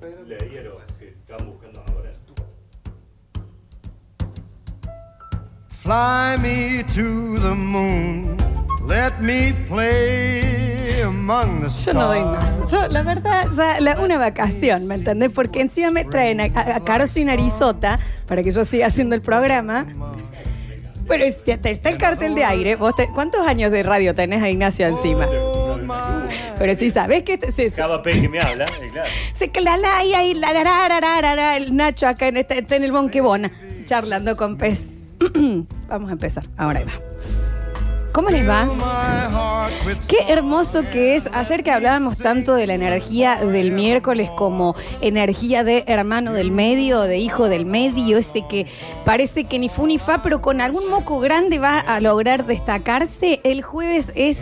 Leí a los que están buscando ahora. Fly me to the moon. Let me play among the Yo no doy stars. más. Yo, la verdad, o sea, la- una vacación, ¿me entendés? Porque encima me traen a, a, a Caroso y Narizota para que yo siga haciendo el programa. Pero es- ya te- está el cartel de aire. ¿Vos te- ¿Cuántos años de radio tenés a Ignacio encima? Pero si sabés que te- se, se, Cada pe que me habla, eh, claro. se clala y ahí la, la, la, la, la, la, la, el Nacho acá en este, está en el Bonquebona, charlando con Pez. Vamos a empezar. Ahora ahí va. ¿Cómo les va? Qué hermoso que es. Ayer que hablábamos tanto de la energía del miércoles como energía de hermano del medio, de hijo del medio, ese que parece que ni fu ni fa, pero con algún moco grande va a lograr destacarse. El jueves es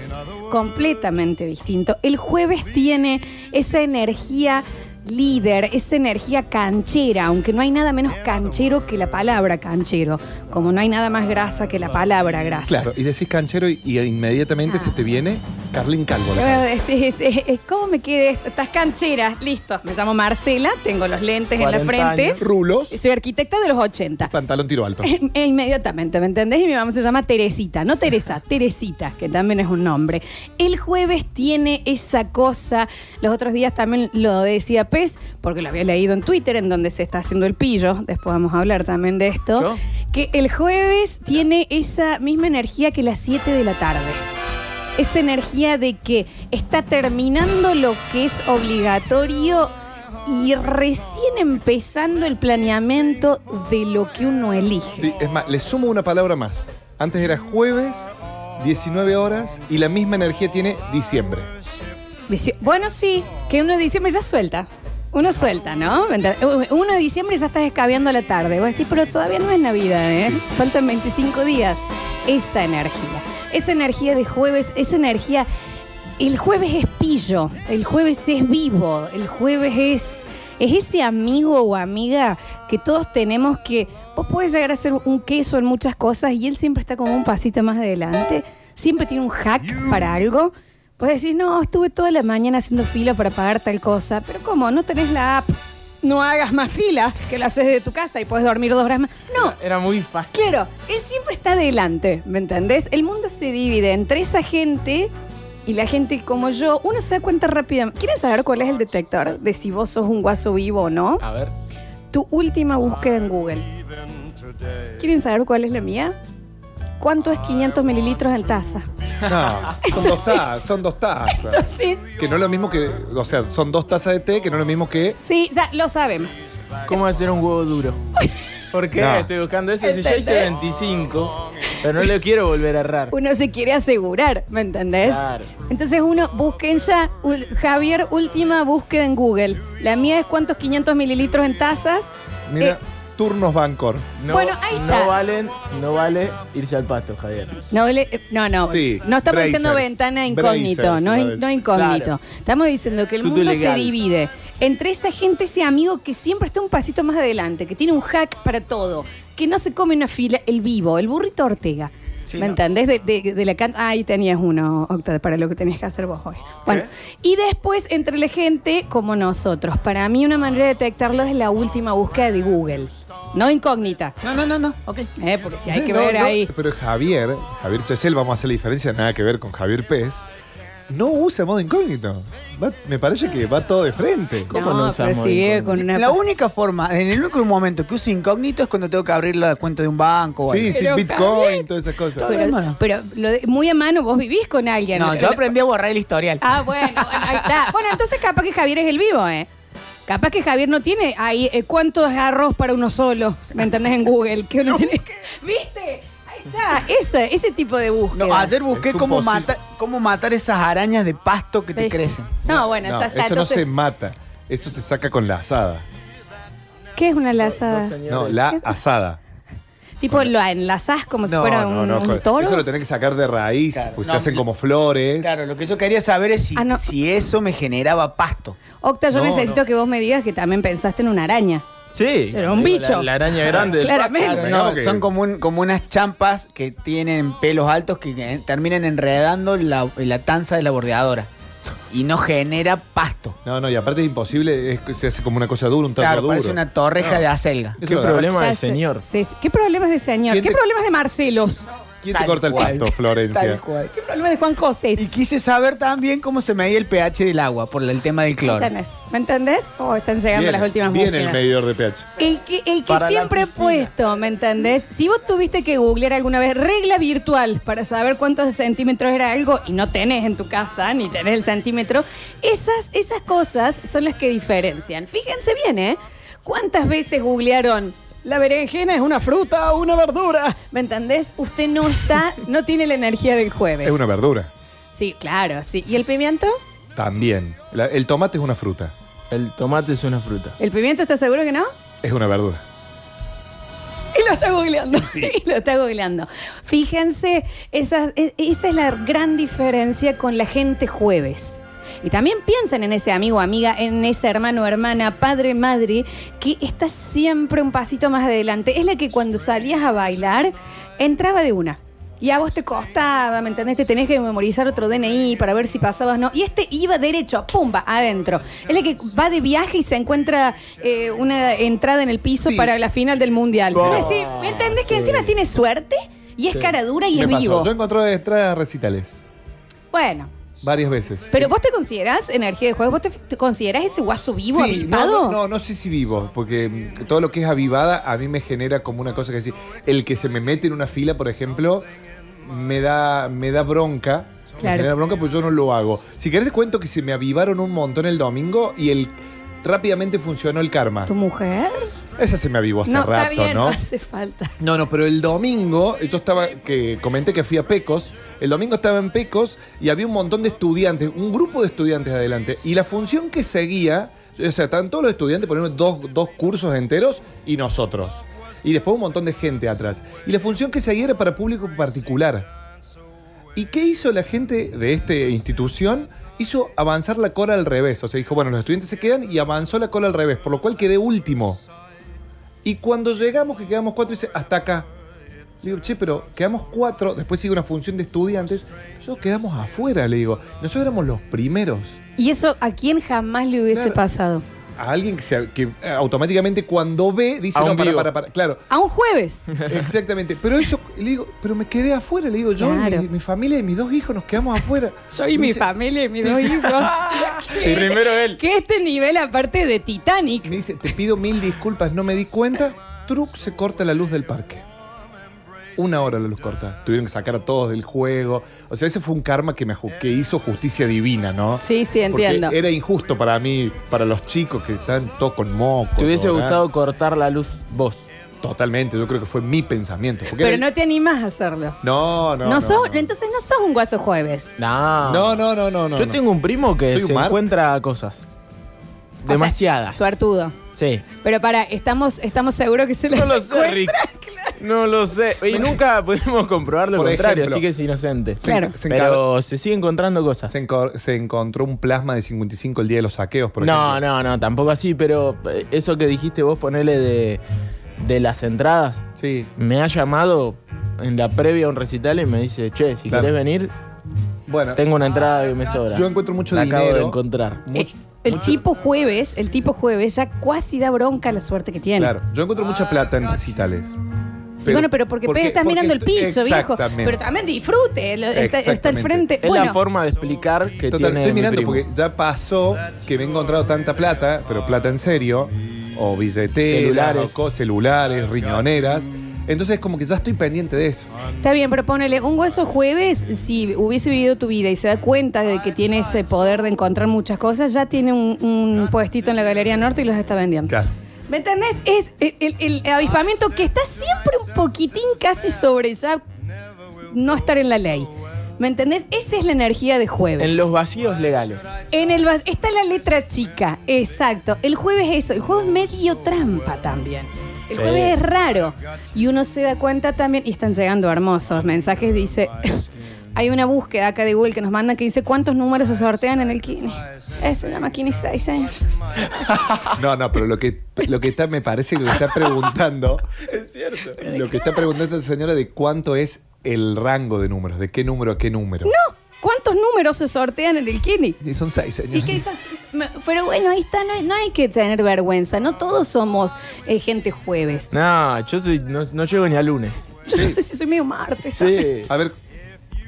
completamente distinto. El jueves tiene esa energía líder, esa energía canchera, aunque no hay nada menos canchero que la palabra canchero, como no hay nada más grasa que la palabra grasa. Claro, y decís canchero y, y inmediatamente Ah. se te viene Carlín Calvo. la cabeza. Es- es- es- es- ¿Cómo me quedé esto? Estás canchera, listo. Me llamo Marcela, tengo los lentes en la 40 frente. años. Rulos, Soy arquitecta de los 80. pantalón tiro alto. E inmediatamente, ¿me entendés? Y mi mamá se llama Teresita, no Teresa, Teresita, que también es un nombre. El jueves tiene esa cosa, los otros días también lo decía Pez, porque lo había leído en Twitter, en donde se está haciendo el pillo, después vamos a hablar también de esto, ¿Yo? que el jueves tiene esa misma energía que las 7 de la tarde. Esa energía de que está terminando lo que es obligatorio y recién empezando el planeamiento de lo que uno elige. Sí, es más, le sumo una palabra más. Antes era jueves, 19 horas, y la misma energía tiene diciembre. Dici- Bueno, sí, que uno de diciembre ya suelta. Uno suelta, ¿no? Uno de diciembre ya estás escabeando la tarde. Vos decís, pero todavía no es Navidad, ¿eh? Faltan 25 días. Esa energía. Esa energía de jueves, esa energía. El jueves es pillo, el jueves es vivo, el jueves es. Es ese amigo o amiga que todos tenemos que. Vos podés llegar a ser un queso en muchas cosas y él siempre está como un pasito más adelante. Siempre tiene un hack para algo. Puedes decir, no, estuve toda la mañana haciendo fila para pagar tal cosa. Pero ¿cómo? ¿No tenés la app? No hagas más fila, que la haces de tu casa y puedes dormir dos horas más. No, Era muy fácil. Claro, él siempre está adelante, ¿me entendés? El mundo se divide entre esa gente y la gente como yo. Uno se da cuenta rápidamente. ¿Quieren saber cuál es el detector de si vos sos un guaso vivo o no? A ver. Tu última búsqueda en Google. ¿Quieren saber cuál es la mía? ¿Cuánto es 500 mililitros en taza? No, son dos tazas, son dos tazas. Entonces, Que no es lo mismo que, o sea, son dos tazas de té, que no es lo mismo que sí, ya lo sabemos. ¿Cómo hacer un huevo duro? ¿Por qué? No. Estoy buscando eso. Si yo hice ¿Entendés? 25, pero no le quiero volver a errar. Uno se quiere asegurar, ¿me entendés? Claro. Entonces uno, busquen ya, ul- Javier, última búsqueda en Google. La mía es cuántos 500 mililitros en tazas. Mira, Eh, turnos Bancor. No, Bueno, ahí está. No valen, no vale irse al pasto, Javier. No, le- no, no. Sí, no estamos Brazers. diciendo ventana incógnito, Brazers, no, in- no incógnito. Claro. Estamos diciendo que el mundo se divide entre esa gente, ese amigo que siempre está un pasito más adelante, que tiene un hack para todo, que no se come una fila, el vivo, el burrito Ortega. Sí, ¿Me no. entendés? De, de- de la cancha. Ahí tenías uno, Octa, para lo que tenías que hacer vos hoy. Bueno, y después entre la gente como nosotros. Para mí, una manera de detectarlo es la última búsqueda de Google. No incógnita. No, no, no, no. Ok. ¿eh? Porque si hay que no, ver no, ahí. Pero Javier, Javier Chesel, vamos a hacer la diferencia, nada que ver con Javier Pez. No usa modo incógnito. Va- me parece que va todo de frente. ¿Cómo no no, pero usamos sigue incógnito? con una. La única forma, en el único momento que uso incógnito es cuando tengo que abrir la cuenta de un banco o Sí, algo. sin Pero, Bitcoin, todas esas cosas. Todo Pero, mano. pero lo de- muy a mano, vos vivís con alguien. No, yo aprendí a borrar el historial. Ah, bueno, bueno, ahí está. Bueno, entonces capaz que Javier es el vivo, ¿eh? Capaz que Javier no tiene ahí eh, cuánto es arroz para uno solo, ¿me entendés? En Google. Que uno tiene... ¿Viste? Está, ese, ese tipo de búsqueda. No, ayer busqué Es cómo, cómo matar esas arañas de pasto que te Sí. crecen. No, bueno, No, ya está. Eso no Entonces, se mata. Eso se saca con la asada. ¿qué es una lazada? No, la asada. tipo, lo enlazás como si No, fuera no, un, no, un con- toro. Eso lo tenés que sacar de raíz, Claro. pues No, se hacen como flores. Claro, lo que yo quería saber es si, Ah, no. si eso me generaba pasto. Octa, yo No, necesito no. que vos me digas que también pensaste en una araña. Sí. Era un Digo, bicho. La, la araña grande. Claramente. Claro, no, son como, un- como unas champas que tienen pelos altos que eh, terminan enredando la, la tanza de la bordeadora. y no genera pasto. No, no, y aparte es imposible, es que se hace como una cosa dura, un terreno Claro, duro. parece una torreja de acelga. ¿Qué lo problema de señor? Sí, sí. ¿Qué problemas de señor? ¿Quién ¿Qué te- problemas de Marcelos? ¿Quién te Tal corta el pasto, Florencia? Tal cual. ¿Qué problemas de Juan José? Y quise saber también cómo se medía el pH del agua por el tema del cloro. ¿Entendés? ¿Me entendés? O están llegando las últimas búsquedas. el medidor de pH. El que, el que Para la siempre he piscina. puesto, ¿me entendés? Si vos tuviste que googlear alguna vez regla virtual para saber cuántos centímetros era algo y no tenés en tu casa, ni tenés el centímetro, esas, esas cosas son las que diferencian. Fíjense bien, ¿eh? ¿Cuántas veces googlearon? La berenjena es una fruta o una verdura. ¿Me entendés? Usted no está, no tiene la energía del jueves. Es una verdura. Sí, claro, sí. ¿Y el pimiento? También. La- el tomate es una fruta. El tomate es una fruta. ¿El pimiento está seguro que no? Es una verdura. Y lo está googleando. Y lo está googleando. Fíjense, esa, e- esa es la gran diferencia con la gente jueves. Y también piensen en ese amigo o amiga, en ese hermano o hermana, padre, madre, que está siempre un pasito más adelante. Es la que cuando salías a bailar, entraba de una. Y a vos te costaba, ¿me entendés? Te tenés que memorizar otro DNI para ver si pasabas o no. Y este iba derecho, pumba, adentro. Es la que va de viaje y se encuentra eh, una entrada en el piso Sí. para la final del mundial. Oh, ¿Me entendés? Que encima tiene suerte y es cara dura y Me es pasó. vivo. Yo encontré entradas recitales. Bueno, Varias veces. pero vos te considerás energía de juego, vos te, te considerás ese guaso vivo, Sí, no, avivado. no, no, no sé si vivo, porque mm, todo lo que es avivada a mí me genera como una cosa que decir, el que se me mete en una fila, por ejemplo, me da, me da bronca. Me Claro. genera bronca porque yo no lo hago. Si querés te cuento que se me avivaron un montón el domingo y el rápidamente funcionó el karma. ¿Tu mujer? Esa se me avivó hace no, rato, está bien, no ¿no? hace falta. No, no, pero el domingo, yo estaba, que comenté que fui a Pecos, el domingo estaba en Pecos y había un montón de estudiantes, un grupo de estudiantes adelante. Y la función que seguía, o sea, estaban todos los estudiantes poniendo dos, dos cursos enteros y nosotros. Y después un montón de gente atrás. Y la función que seguía era para público particular. ¿Y qué hizo la gente de esta institución? Hizo avanzar la cola al revés. O sea, dijo, bueno, los estudiantes se quedan y avanzó la cola al revés, por lo cual quedé último. Y cuando llegamos, que quedamos cuatro, dice, hasta acá. Le digo, che, pero quedamos cuatro, después sigue una función de estudiantes. Nosotros quedamos afuera, le digo. Nosotros éramos los primeros. Y eso a quién jamás le hubiese Claro. pasado. A alguien que, se- que eh, automáticamente cuando ve, dice, A no, para, para, para. Claro, A un jueves. exactamente. Pero eso, le digo, pero me quedé afuera, le digo, yo, y mi, mi familia y mis dos hijos nos quedamos afuera. Soy Me mi dice- familia y mis dos hijos. Primero él. Que este nivel aparte de Titanic. Me dice, te pido mil disculpas, no me di cuenta. Truc, se corta la luz del parque. Una hora la luz corta. Tuvieron que sacar a todos del juego. O sea, ese fue un karma que, me, ju- que hizo justicia divina, ¿no? Sí, sí, Porque entiendo. era injusto para mí, para los chicos que están todos con moco. ¿Te hubiese todo, ¿no? gustado cortar la luz vos? Totalmente, yo creo que fue mi pensamiento. porque Pero era- no te animás a hacerlo. no, no, No, no, sos- no. Entonces no sos un guaso jueves. No. No, no, no, no, no. Yo no. tengo un primo que Soy un se Mark. encuentra cosas. O sea, Demasiadas. Suertudo. Sí. Pero para, estamos, estamos seguros que se lo No lo sé, Rick. No lo sé. Y nunca pudimos comprobar lo Por contrario, ejemplo, así que es inocente. Se, Claro. se encar- Pero se sigue encontrando cosas. se enco- se encontró un plasma de 55 el día de los saqueos, por No, ejemplo. no, no, tampoco así, pero eh, eso que dijiste vos, ponele de, de las entradas, Sí, me ha llamado en la previa a un recital y me dice, che, si Claro. querés venir, bueno. tengo una entrada que me sobra. Yo encuentro mucho la acabo dinero. de encontrar. mucho- el mucho- tipo jueves, el tipo jueves ya casi da bronca la suerte que tiene. Claro, yo encuentro mucha plata en recitales. Y bueno, pero porque, estás mirando el piso, viejo. Exactamente. Pero también disfrute. lo- Está, está al Exactamente. frente. Es bueno, la forma de explicar que Total, tiene estoy mi mirando primo. porque ya pasó que me he encontrado tanta plata, pero plata en serio, o billeteras, Celulares. celulares, riñoneras. Entonces como que ya estoy pendiente de eso. Está bien, pero ponele un hueso jueves, si hubiese vivido tu vida y se da cuenta de que tiene ese poder de encontrar muchas cosas, ya tiene un, un puestito en la Galería Norte y los está vendiendo. Claro. ¿Me entendés? Es el, el- el avispamiento que está siempre un poquitín casi sobre ya no estar en la ley. ¿Me entendés? Esa es la energía de jueves. En los vacíos legales. En el vas- está la letra chica, exacto. El jueves es eso, el jueves es medio trampa también. El Sí. jueves es raro. Y uno se da cuenta también, y están llegando hermosos mensajes, dice, hay una búsqueda acá de Google que nos mandan que dice cuántos números se sortean en el Kini. Es una máquina y seis años. No, no, pero lo que, lo que está, me parece que lo que está preguntando, Es cierto. lo que está preguntando esta señora de cuánto es el rango de números, de qué número a qué número. No, ¿Cuántos números se sortean en el Kini? Y son seis, Y señor. que esas- pero bueno, ahí está, no, hay- no hay que tener vergüenza, no todos somos eh, gente jueves. No, yo soy, no, no llego ni a lunes. Yo no sé si soy medio martes. Sí. A ver,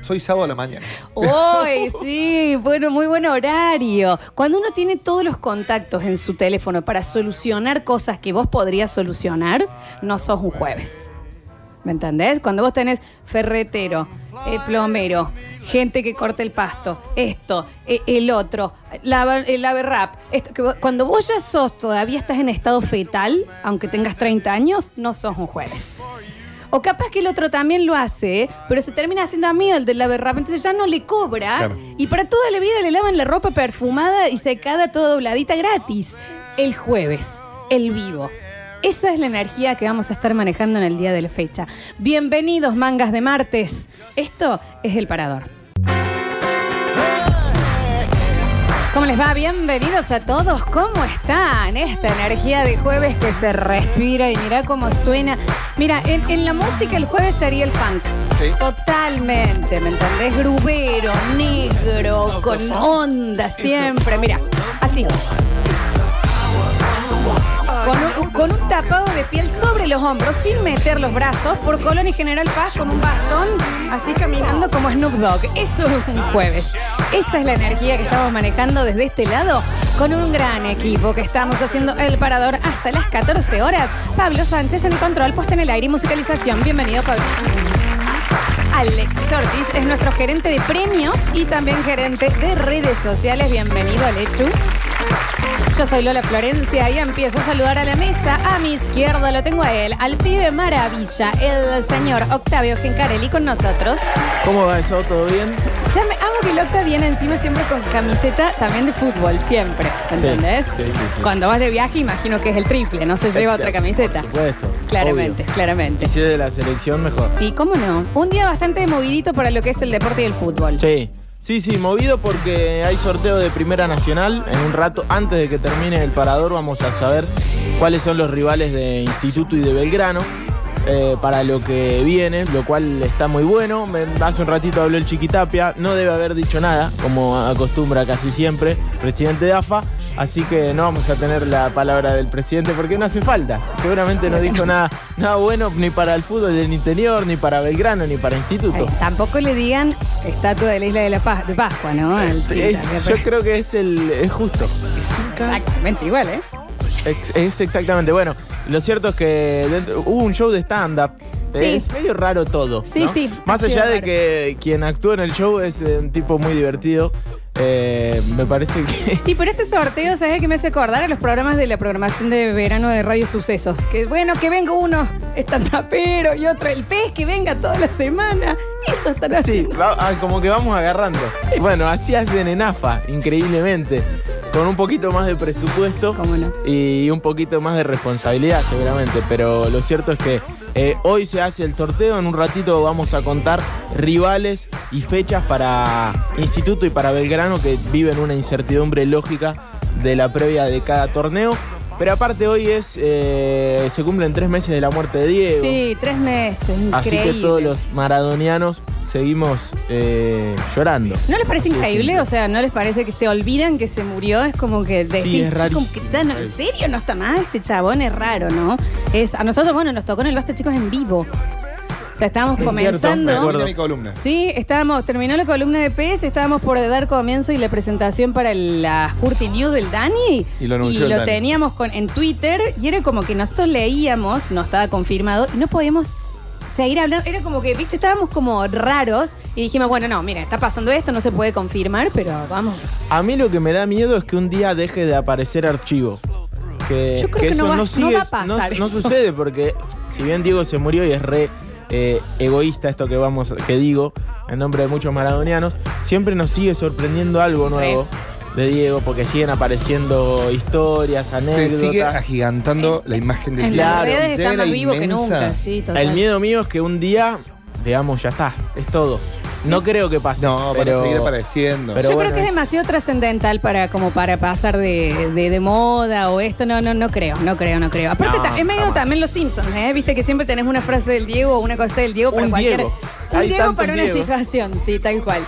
soy sábado a la mañana. Uy, sí, bueno, muy buen horario. Cuando uno tiene todos los contactos en su teléfono para solucionar cosas que vos podrías solucionar, no sos un jueves. ¿Me entendés? Cuando vos tenés ferretero, eh, plomero, gente que corta el pasto, esto, eh, el otro, lava, el lave rap. esto, que vos- cuando vos ya sos, todavía estás en estado fetal, aunque tengas 30 años, no sos un jueves. O capaz que el otro también lo hace, pero se termina haciendo amigo el del lave rap, entonces ya no le cobra. Claro. Y para toda la vida le lavan la ropa perfumada y secada, toda dobladita gratis. El jueves, el vivo. Esa es la energía que vamos a estar manejando en el día de la fecha. Bienvenidos, mangas de martes. Esto es el parador. ¿Cómo les va? Bienvenidos a todos. ¿Cómo están? Esta energía de jueves que se respira y mira cómo suena. Mira, en, en la música el jueves sería el funk. Sí. Totalmente, ¿me entendés? Grubero, negro, con onda siempre. Mira, así. Con un, tapado de piel sobre los hombros, sin meter los brazos, por Colón y General Paz con un bastón, así caminando como Snoop Dogg. Eso es un jueves. Esa es la energía que estamos manejando desde este lado, con un gran equipo que estamos haciendo el parador hasta las 14 horas. Pablo Sánchez en control, puesta en el aire y musicalización. Bienvenido, Pablo. Alexis Ortiz es nuestro gerente de premios y también gerente de redes sociales. Bienvenido, Alechu. Yo soy Lola Florencia y empiezo a saludar a la mesa. A mi izquierda lo tengo a él, al pibe maravilla, el señor Octavio Gencarelli con nosotros. ¿Cómo va eso? ¿Todo bien? Ya me amo que el Octa viene encima siempre con camiseta también de fútbol, siempre. ¿Entendés? Sí, sí. Cuando vas de viaje, imagino que es el triple, no se lleva otra camiseta. Por supuesto. Claramente, obvio. claramente. Y si es de la selección, mejor. Y cómo no, un día bastante movidito para lo que es el deporte y el fútbol. Sí. Sí, sí, movido porque hay sorteo de Primera Nacional. En un rato, antes de que termine el parador, vamos a saber cuáles son los rivales de Instituto y de Belgrano eh, para lo que viene, lo cual está muy bueno. Me- hace un ratito habló el Chiquitapia, no debe haber dicho nada, como acostumbra casi siempre, presidente de AFA. Así que no vamos a tener la palabra del presidente porque no hace falta. Seguramente no dijo nada, nada bueno ni para el fútbol del interior, ni para Belgrano, ni para Instituto. Ay, tampoco le digan estatua de la isla de, la Paz, de Pascua, ¿no? Chita, Es- yo creo que es el es justo. Exactamente igual, ¿eh? Es, exactamente. Bueno, lo cierto es que dentro- hubo un show de stand-up. Sí. Es medio raro todo. Sí, ¿no? sí, Más ha sido allá de raro. que quien actúa en el show es eh, un tipo muy divertido, eh, me parece que. Sí, pero este sorteo, ¿sabes qué me hace acordar a los programas de la programación de verano de Radio Sucesos? Que bueno, que venga uno estandapero y otro el pez, que venga toda la semana. Eso están Sí, haciendo. va- ah, como que vamos agarrando. Bueno, así hacen en AFA, increíblemente. Con un poquito más de presupuesto y un poquito más de responsabilidad seguramente. Pero lo cierto es que eh, hoy se hace el sorteo. En un ratito vamos a contar rivales y fechas para Instituto y para Belgrano que viven una incertidumbre lógica de la previa de cada torneo. Pero aparte hoy es eh, se cumplen tres meses de la muerte de Diego. Sí, tres meses, Así que todos los maradonianos seguimos eh, llorando. ¿No les parece increíble? O sea, ¿no les parece que se olvidan que se murió? Es como que decís, es "Che, como que ya no, ¿en serio no está más? Este chabón es raro, ¿no? Es, a nosotros, bueno, nos tocó en el Basta Chicos en vivo. O sea, estábamos Es cierto, comenzando. me acuerdo. Termina mi columna. Sí, estábamos, terminó la columna de PS, estábamos por dar comienzo y la presentación para la Curti News del Dani. Y lo anunció el Dani. teníamos con, en Twitter y era como que nosotros leíamos, no estaba confirmado, y no podíamos seguir hablando. Era como que, viste, estábamos como raros y dijimos, bueno, no, mira, está pasando esto, no se puede confirmar, pero vamos. A mí lo que me da miedo es que un día deje de aparecer archivo. Que, Yo creo que no va- no va a pasar no- no eso. sucede porque si bien Diego se murió y es re eh, egoísta esto que vamos que digo en nombre de muchos maradonianos, siempre nos sigue sorprendiendo algo nuevo de Diego porque siguen apareciendo historias, Se anécdotas. sigue agigantando la imagen de En Diego. las redes más vivo que nunca, sí, total. El miedo mío es que un día, digamos, ya está, es todo. No creo que pase. No, pero, para seguir apareciendo. pero Yo bueno, creo que es es- demasiado trascendental para como para pasar de, de- de moda o esto. No, no, no creo, no creo, no creo. Aparte, No, ta- es medio jamás. también los Simpsons, ¿eh? Viste que siempre tenés una frase del Diego o una cosa del Diego para Un cualquier. Diego. Un Hay Diego para una situación, sí, tal cual.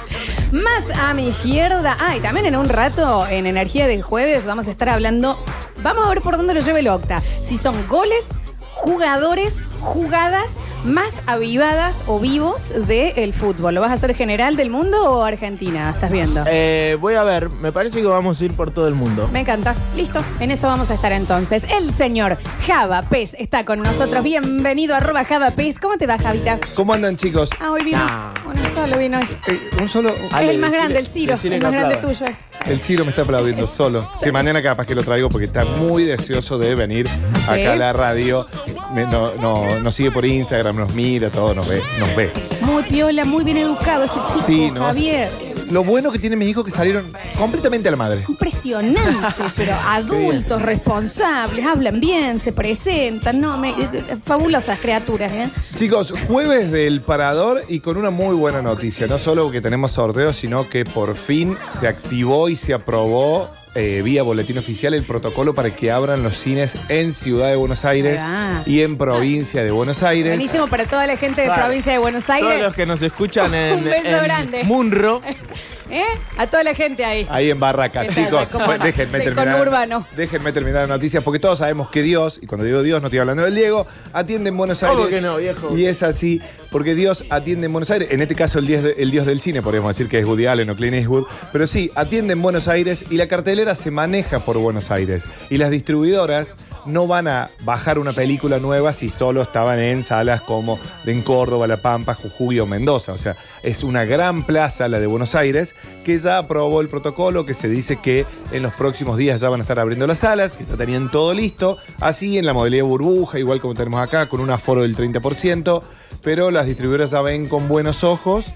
Más a mi izquierda. Ah, y también en un rato, en Energía del Jueves, vamos a estar hablando. Vamos a ver por dónde lo lleva el Octa. Si son goles, jugadores, jugadas más avivadas o vivos del fútbol. ¿Lo vas a hacer general del mundo o Argentina? ¿Estás viendo? Eh, voy a ver, me parece que vamos a ir por todo el mundo. Me encanta. Listo. En eso vamos a estar entonces. El señor Java Pez está con nosotros. Bienvenido, arroba Java Pez. ¿Cómo te va, Javita? ¿Cómo andan, chicos? Ah, hoy vino. Nah. Uno solo vino hoy. Eh, un solo. Ale, es el más decile- grande, el Ciro. El más grande tuyo. El Ciro me está aplaudiendo solo. Que mañana capaz que lo traigo porque está muy deseoso de venir acá a la radio. Me- no, no- nos sigue por Instagram, nos mira, todo, nos ve, nos ve. Muy piola, muy bien educado ese chico, Sí, no, Javier. Lo bueno que tienen mis hijos que salieron completamente a la madre. Impresionante, pero adultos, responsables, hablan bien, se presentan, no, me- eh, fabulosas criaturas, ¿eh? Chicos, jueves del parador y con una muy buena noticia. No solo que tenemos sorteos, sino que por fin se activó y se aprobó eh, vía boletín oficial el protocolo para que abran los cines en Ciudad de Buenos Aires y en provincia de Buenos Aires. Buenísimo para toda la gente de Claro. provincia de Buenos Todos Aires. los que nos escuchan en, Un beso en grande. Munro, ¿eh? A toda la gente ahí. Ahí en Barracas, chicos. está, cómo pues, no. déjenme Del terminar. conurbano. Déjenme terminar la noticia, porque todos sabemos que Dios, y cuando digo Dios no estoy hablando del Diego, atiende en Buenos Aires. ¿Cómo que no, viejo? Y es así, porque Dios atiende en Buenos Aires. En este caso, el dios, de- el dios del cine, podríamos decir que es Woody Allen o Clint Eastwood. Pero sí, atiende en Buenos Aires y la cartelera se maneja por Buenos Aires. Y las distribuidoras no van a bajar una película nueva si solo estaban en salas como de en Córdoba, La Pampa, Jujuy o Mendoza. O sea, es una gran plaza la de Buenos Aires que ya aprobó el protocolo, que se dice que en los próximos días ya van a estar abriendo las salas, que ya tenían todo listo. Así en la modalidad burbuja, igual como tenemos acá, con un aforo del 30%, pero las distribuidoras ya ven con buenos ojos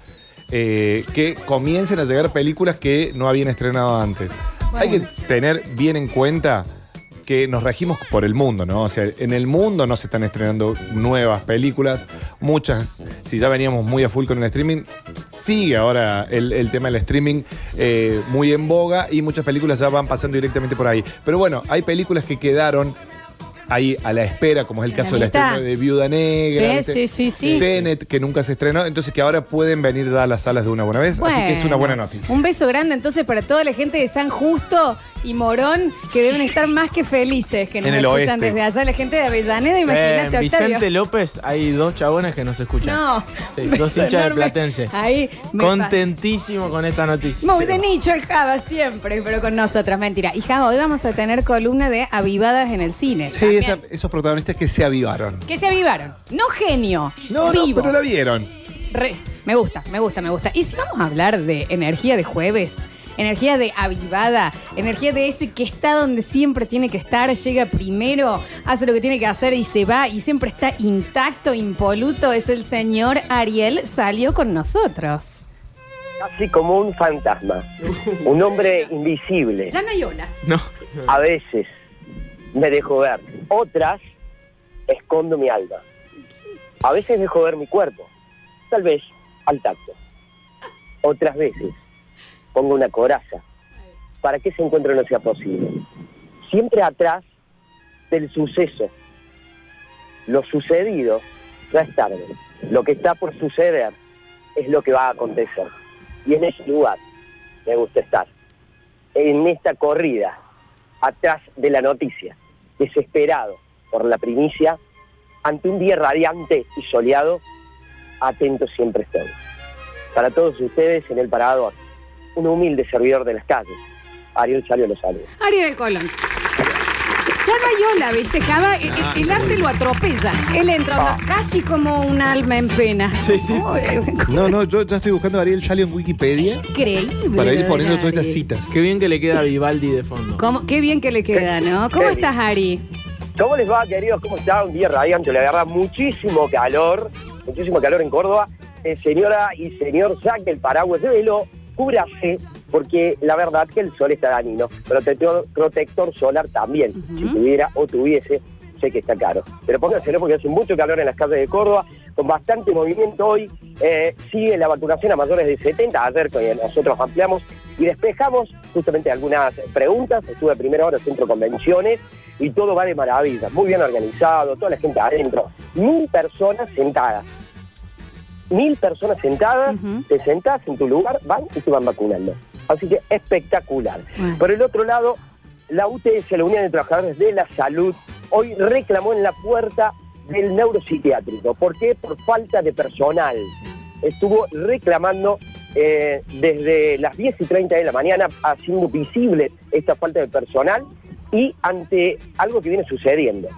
eh, que comiencen a llegar películas que no habían estrenado antes. Hay que tener bien en cuenta que nos regimos por el mundo, ¿no? O sea, en el mundo no se están estrenando nuevas películas, muchas, si ya veníamos muy a full con el streaming, sigue ahora el, el tema del streaming eh, muy en boga y muchas películas ya van pasando directamente por ahí. Pero bueno, hay películas que quedaron ahí a la espera, como es el la caso del mitad. estreno de Viuda Negra, Sí, ¿viste? sí, sí, sí. Tenet, que nunca se estrenó, entonces que ahora pueden venir ya a las salas de una buena vez, así que es una buena noticia. Un beso grande entonces para toda la gente de San Justo y Morón que deben estar más que felices que nos En el escuchan oeste. desde allá. La gente de Avellaneda, Eh, imagínate, en Vicente Octavio. López hay dos chabones que nos escuchan. No, Sí, dos hinchas de enorme. Platense. Ahí, me Contentísimo con esta noticia. Muy de nicho el Java siempre, pero con nosotras, mentira. Y Java, hoy vamos a tener columna de avivadas en el cine. Sí, también. esa- esos protagonistas que se avivaron. Que se avivaron. No genio. No, no, vivo. pero la vieron. Re- me gusta, me gusta, me gusta. Y si vamos a hablar de energía de jueves, energía de avivada, energía de ese que está donde siempre tiene que estar, llega primero, hace lo que tiene que hacer y se va y siempre está intacto, impoluto, es el señor Ariel, salió con nosotros. casi como un fantasma, un hombre invisible. Ya no hay hola. No. A veces me dejo ver, otras escondo mi alma. A veces dejo ver mi cuerpo, tal vez al tacto. Otras veces pongo una coraza para que ese encuentro no sea posible. Siempre atrás del suceso. Lo sucedido ya es tarde. Lo que está por suceder es lo que va a acontecer. Y en ese lugar me gusta estar. En esta corrida, atrás de la noticia, desesperado por la primicia, ante un día radiante y soleado, atento siempre estoy. Para todos ustedes en el parador, un humilde servidor de las calles, Ariel Salio los saluda. Ariel Colón. Ya no hay hola, ¿viste, Java? El, el- el arte lo atropella. Él entra onda, casi como un alma en pena. Sí, sí, No, no, yo ya estoy buscando a Ariel Salio en Wikipedia Increíble. para ir lo poniendo todas estas citas. Qué bien que le queda a Vivaldi de fondo. ¿Cómo? Qué bien que le queda, ¿no? ¿Cómo estás, Ari? ¿Cómo les va, queridos? ¿Cómo está? Un día radiante, la verdad, muchísimo calor, muchísimo calor en Córdoba. Eh, señora y señor, saque el paraguas de velo, cúbrase, porque la verdad que el sol está dañino. Protector, protector solar también, si tuviera o tuviese, sé que está caro. Pero pónganselo porque hace mucho calor en las calles de Córdoba, con bastante movimiento hoy. Eh, sigue la vacunación a mayores de 70, ayer que nosotros ampliamos y despejamos justamente algunas preguntas. Estuve a primera hora en Centro Convenciones y todo va de maravilla, muy bien organizado, toda la gente adentro, mil personas sentadas. Mil personas sentadas, Ujú. te sentás en tu lugar, van y te van vacunando. Así que espectacular. Bueno. Por el otro lado, la UTS, la Unión de Trabajadores de la Salud, hoy reclamó en la puerta del neuropsiquiátrico. ¿Por qué? Por falta de personal. Estuvo reclamando eh, desde las 10 y 30 de la mañana, haciendo visible esta falta de personal y ante algo que viene sucediendo.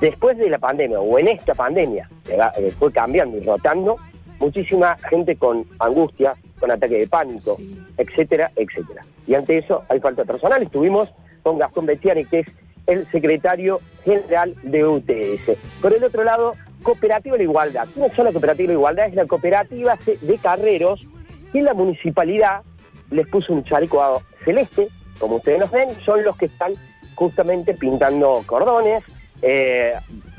Después de la pandemia, o en esta pandemia, que eh, fue cambiando y rotando, muchísima gente con angustia, con ataque de pánico, etcétera, etcétera. Y ante eso hay falta de personal. Estuvimos con Gastón Bettiani, que es el secretario general de UTS. Por el otro lado, Cooperativa de la Igualdad. ¿Quién es la Cooperativa de la Igualdad? Es la cooperativa de carreros que la municipalidad les puso un chaleco a- celeste, como ustedes nos ven, son los que están justamente pintando cordones, eh,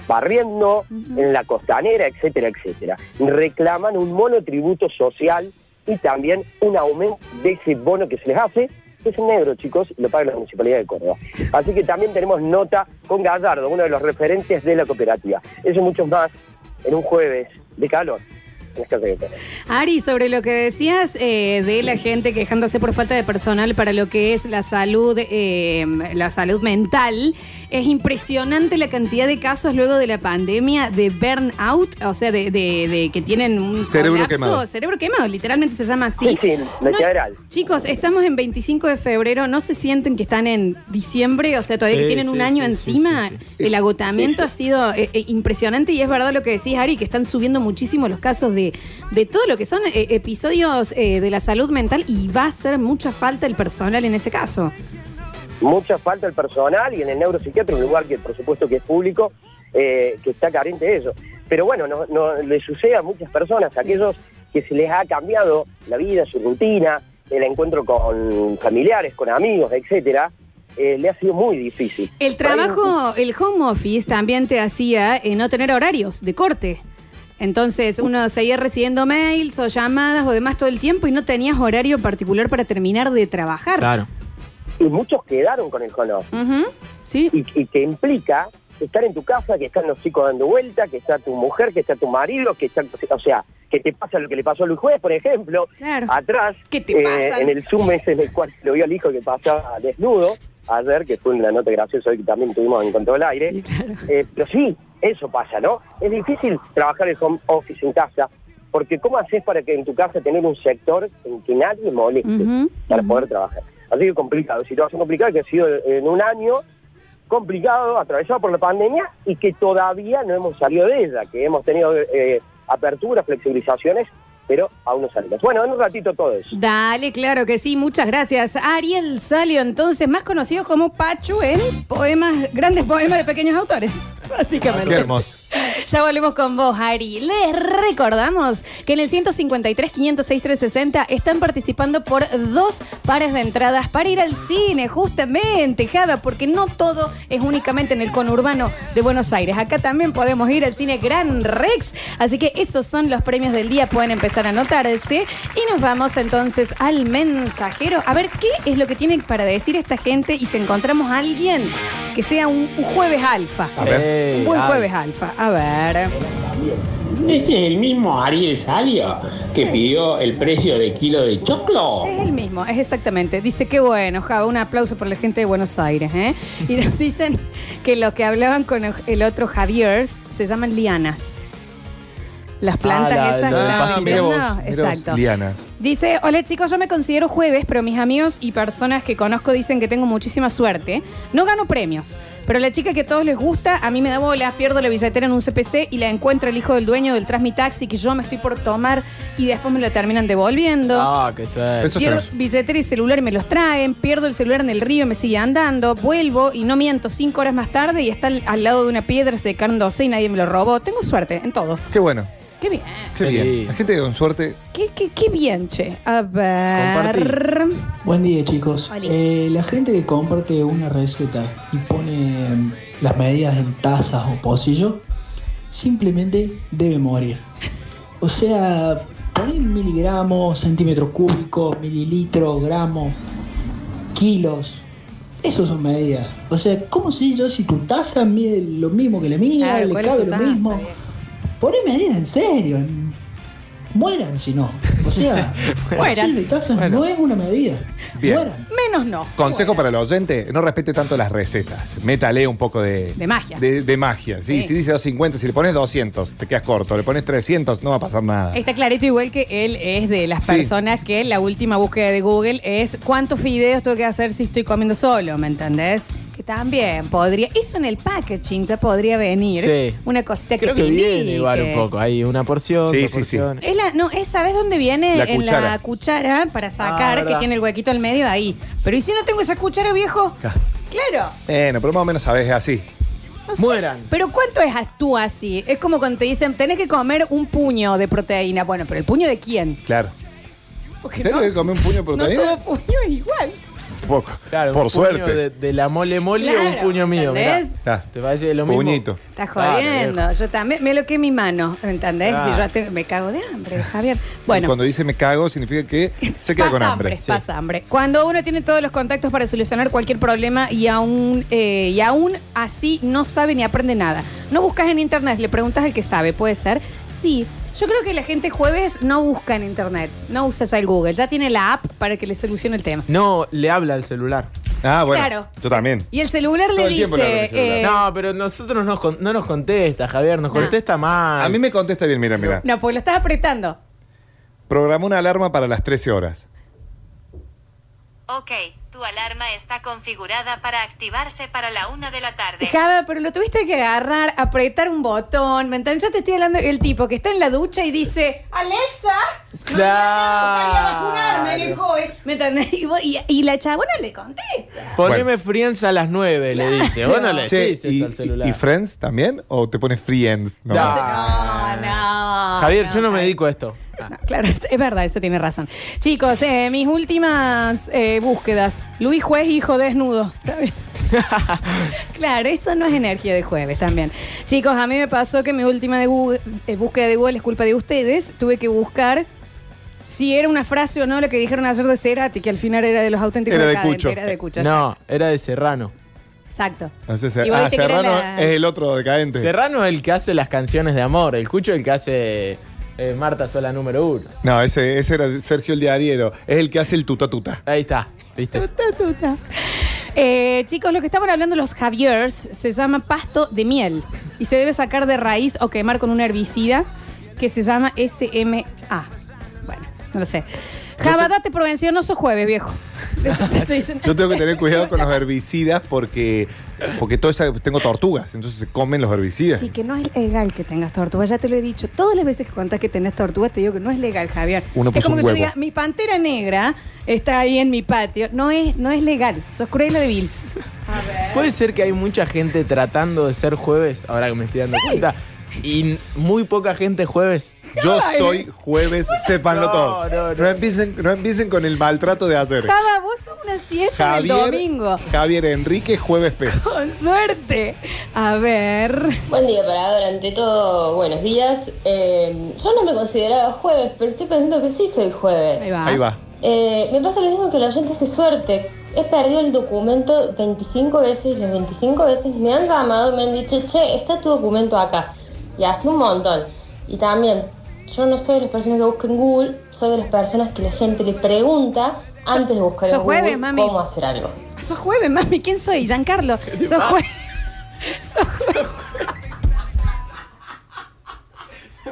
barriendo en la costanera, etcétera, etcétera. Reclaman un monotributo social y también un aumento de ese bono que se les hace, que es negro, chicos, y lo paga la Municipalidad de Córdoba. Así que también tenemos nota con Gallardo, uno de los referentes de la cooperativa. Eso y muchos más en un jueves de calor. Ari, sobre lo que decías eh, de la gente quejándose por falta de personal para lo que es la salud, eh, la salud mental, es impresionante la cantidad de casos luego de la pandemia de burnout, o sea, de, de- de que tienen un Cerebro colapso, quemado. cerebro quemado, literalmente se llama así. Sí, sí, lateral. Chicos, estamos en 25 de febrero, ¿no se sienten que están en diciembre? O sea, todavía que Sí, tienen un año sí, encima. sí, sí, El agotamiento Sí, ha sido eh, impresionante y es verdad lo que decís, Ari, que están subiendo muchísimo los casos de, de todo lo que son eh, episodios eh, de la salud mental y va a hacer mucha falta el personal en ese caso. mucha falta el personal y en el neuropsiquiatra, un lugar que por supuesto que es público, eh, que está carente de eso. Pero bueno, no, no- le sucede a muchas personas, aquellos que se les ha cambiado la vida, su rutina, el encuentro con familiares, con amigos, etcétera, eh, le ha sido muy difícil. El trabajo, el home office también te hacía eh, no tener horarios de corte. Entonces uno seguía recibiendo mails o llamadas o demás todo el tiempo y no tenías horario particular para terminar de trabajar. Claro. Y muchos quedaron con el home office. Ujú, Sí. y, y que implica estar en tu casa, que están los chicos dando vuelta, que está tu mujer, que está tu marido, que está, o sea, que te pasa lo que le pasó a Luis Juez, por ejemplo, Claro. atrás, ¿Qué te eh, pasa? en el Zoom ese en el cual lo vio el hijo que pasaba desnudo, ayer, que fue una nota graciosa hoy que también tuvimos en Control Aire, Sí, claro. Eh, pero sí, eso pasa, ¿no? Es difícil trabajar el home office en casa, porque ¿cómo haces para que en tu casa tener un sector en que nadie moleste para poder trabajar? Así que complicado, situación complicada que ha sido en un año complicado, atravesado por la pandemia y que todavía no hemos salido de ella, que hemos tenido eh, aperturas, flexibilizaciones, pero aún no salimos. Bueno, en un ratito todo eso. Dale, claro que sí, muchas gracias. Ariel Salio, entonces, más conocido como Pachu en poemas, grandes poemas de pequeños autores. Básicamente. Qué hermoso. Ya volvemos con vos, Ari. Les recordamos que en el 153 506 360 están participando por dos pares de entradas para ir al cine, justamente, Jada, porque no todo es únicamente en el conurbano de Buenos Aires. Acá también podemos ir al cine Gran Rex. Así que esos son los premios del día. Pueden empezar a anotarse. Y nos vamos entonces al mensajero. A ver qué es lo que tiene para decir esta gente y si encontramos a alguien que sea un, un jueves alfa. A ver. Un buen jueves alfa. A ver. Ese es el mismo Ariel Salio que pidió el precio de kilo de choclo. Es el mismo, es exactamente. Dice que bueno, Java, un aplauso por la gente de Buenos Aires, ¿eh? Y nos dicen que los que hablaban con el otro Javier se llaman lianas. Las plantas la- esas. lo del ¿están Ah, pastito. mira vos, diciendo? mira vos, Exacto. Lianas. Dice, hola chicos, yo me considero jueves, pero mis amigos y personas que conozco dicen que tengo muchísima suerte. No gano premios, pero la chica que a todos les gusta, a mí me da bolas, pierdo la billetera en un CPC y la encuentra el hijo del dueño del Transmitaxi que yo me estoy por tomar y después me lo terminan devolviendo. Ah, qué suerte. Eso Pierdo es billetera y celular y me los traen. Pierdo el celular en el río y me sigue andando. Vuelvo y no miento cinco horas más tarde y está al, al lado de una piedra secándose y nadie me lo robó. Tengo suerte en todo. Qué bueno. Qué bien. Qué bien. La gente con suerte. Qué, qué- qué bien, che. A ver. Buen día chicos. Eh, la gente que comparte una receta y pone mm, las medidas en tazas o pocillos, simplemente debe morir. O sea, poner miligramos, centímetros cúbicos, mililitros, gramos, kilos. Esos son medidas. O sea, ¿cómo sé yo si tu taza mide lo mismo que la mía? Claro, ¿Le ¿cuál es cabe lo taza, mismo? Poné medidas en serio. mueran si no. O sea, Mueran. no es una medida. Bien. Mueran. Menos no. Consejo para el oyente, no respete tanto las recetas. Métale un poco de... De magia. De, de magia, sí. Sí. Si dice 250, si le pones 200, te quedas corto. Le pones 300, no va a pasar nada. Está clarito igual que él es de las Sí. personas que la última búsqueda de Google es cuántos fideos tengo que hacer si estoy comiendo solo, ¿me entendés? Que también podría, eso en el packaging ya podría venir. Sí. Una cosita que Creo te que viene indique. igual un poco. Hay una porción, Sí, dos sí, sí. porciones. Es la, no, es, ¿sabes dónde viene? La en cuchara. la cuchara para sacar, Ah, que verdad. tiene el huequito al medio ahí. Pero ¿y si no tengo esa cuchara, viejo? Claro. Bueno, pero más o menos sabes, es así. No sé. Mueran. Pero ¿cuánto es tú así? Es como cuando te dicen, tenés que comer un puño de proteína. Bueno, pero ¿el puño de quién? Claro. Porque ¿En serio no, que come un puño de no proteína? todo puño es igual. Poco. Claro, Por un puño suerte. De, de la mole mole o un puño mío, mirá. ¿entendés? Ah, ¿Te parece lo mismo? Puñito. Estás jodiendo. yo también me lo que mi mano, ¿entendés? Si yo me cago de hambre, Javier. Y Bueno. Cuando dice me cago, significa que se queda pasa con hambre. hambre, pasa hambre. Cuando uno tiene todos los contactos para solucionar cualquier problema y aún, eh, y aún así no sabe ni aprende nada. No buscas en internet, le preguntas al que sabe, ¿puede ser? Sí. Yo creo que la gente jueves no busca en internet, no usa ya el Google, ya tiene la app para que le solucione el tema. No, le habla al celular. Ah, bueno. Claro. Yo también. Y el celular Todo le el tiempo le hablo dice... al celular. eh, No, pero nosotros nos con- no nos contesta, Javier, nos No. contesta mal. A mí me contesta bien, mira, mira. no, pues lo estás apretando. Programó una alarma para las 13 horas. Ok, tu alarma está configurada para activarse para la una de la tarde. Java, pero lo tuviste que agarrar, apretar un botón. ¿Me entiendes? Yo te estoy hablando del tipo que está en la ducha y dice, Alexa, mañana me gustaría vacunarme en el COVID. ¿Me entendés? Y, vos- y- y la chabona le contesta. Poneme Bueno. Friends a las 9, le dice. Vos no le Che, decís y, eso al celular. y Friends también? ¿O te pones Friends? No. No. No, sé- no, no. Javier, yo no me dedico a esto. No, claro, es verdad, eso tiene razón. Chicos, eh, mis últimas eh, búsquedas. Luis Juez, hijo desnudo. Está bien. claro, eso no es energía de jueves también. Chicos, a mí me pasó que mi última de Google- eh, búsqueda de Google es culpa de ustedes. Tuve que buscar si era una frase o no la que dijeron ayer de Cerati, que al final era de los auténticos Era de decadentes, Cucho. Era de Cucho. No, era de Serrano. Exacto. No sé si- Igual ah, te quiere Serrano la- es el otro decadente. Serrano es el que hace las canciones de amor. El Cucho es el que hace eh, Marta Sola número uno. No, ese, ese era Sergio el Diariero. Es el que hace el tuta tuta. Ahí está, Eh, chicos, lo que estaban hablando los Javiers se llama pasto de miel y se debe sacar de raíz o quemar con un herbicida que se llama SMA. Bueno, no lo sé. Java, date prevención, no sos jueves, viejo. Te. Yo tengo que tener cuidado con los herbicidas porque, porque todo esa- tengo tortugas, entonces se comen los herbicidas. Sí, que no es legal que tengas tortuga, ya te lo he dicho. Todas las veces que contás que tenés tortuga, te digo que no es legal, Javier. Uno es puso como un que yo huevo. diga, mi pantera negra está ahí en mi patio. No es, no es legal, sos cruel. A ver. Puede ser que hay mucha gente tratando de ser jueves, ahora que me estoy dando cuenta, y muy poca gente jueves. Yo soy jueves, sépanlo No, todo. no, No, no. empiecen, no empiecen con el maltrato de ayer. Java, vos sos una siesta del domingo. Javier Enrique, jueves pez. Con suerte. A ver. Buen día, Parador. Ante todo, buenos días. Eh, yo no me consideraba jueves, pero estoy pensando que sí soy jueves. Ahí va. Ahí va. Eh, me pasa lo mismo que la oyente hace suerte. He perdido el documento 25 veces, las 25 veces me han llamado y me han dicho, che, está tu documento acá. Y hace un montón. Y también, yo no soy de las personas que buscan Google, soy de las personas que la gente le pregunta antes de buscar en Google jueves, mami. cómo hacer algo. Sos jueves, mami. ¿Quién soy? Giancarlo. Sos jueves. Sos jueves.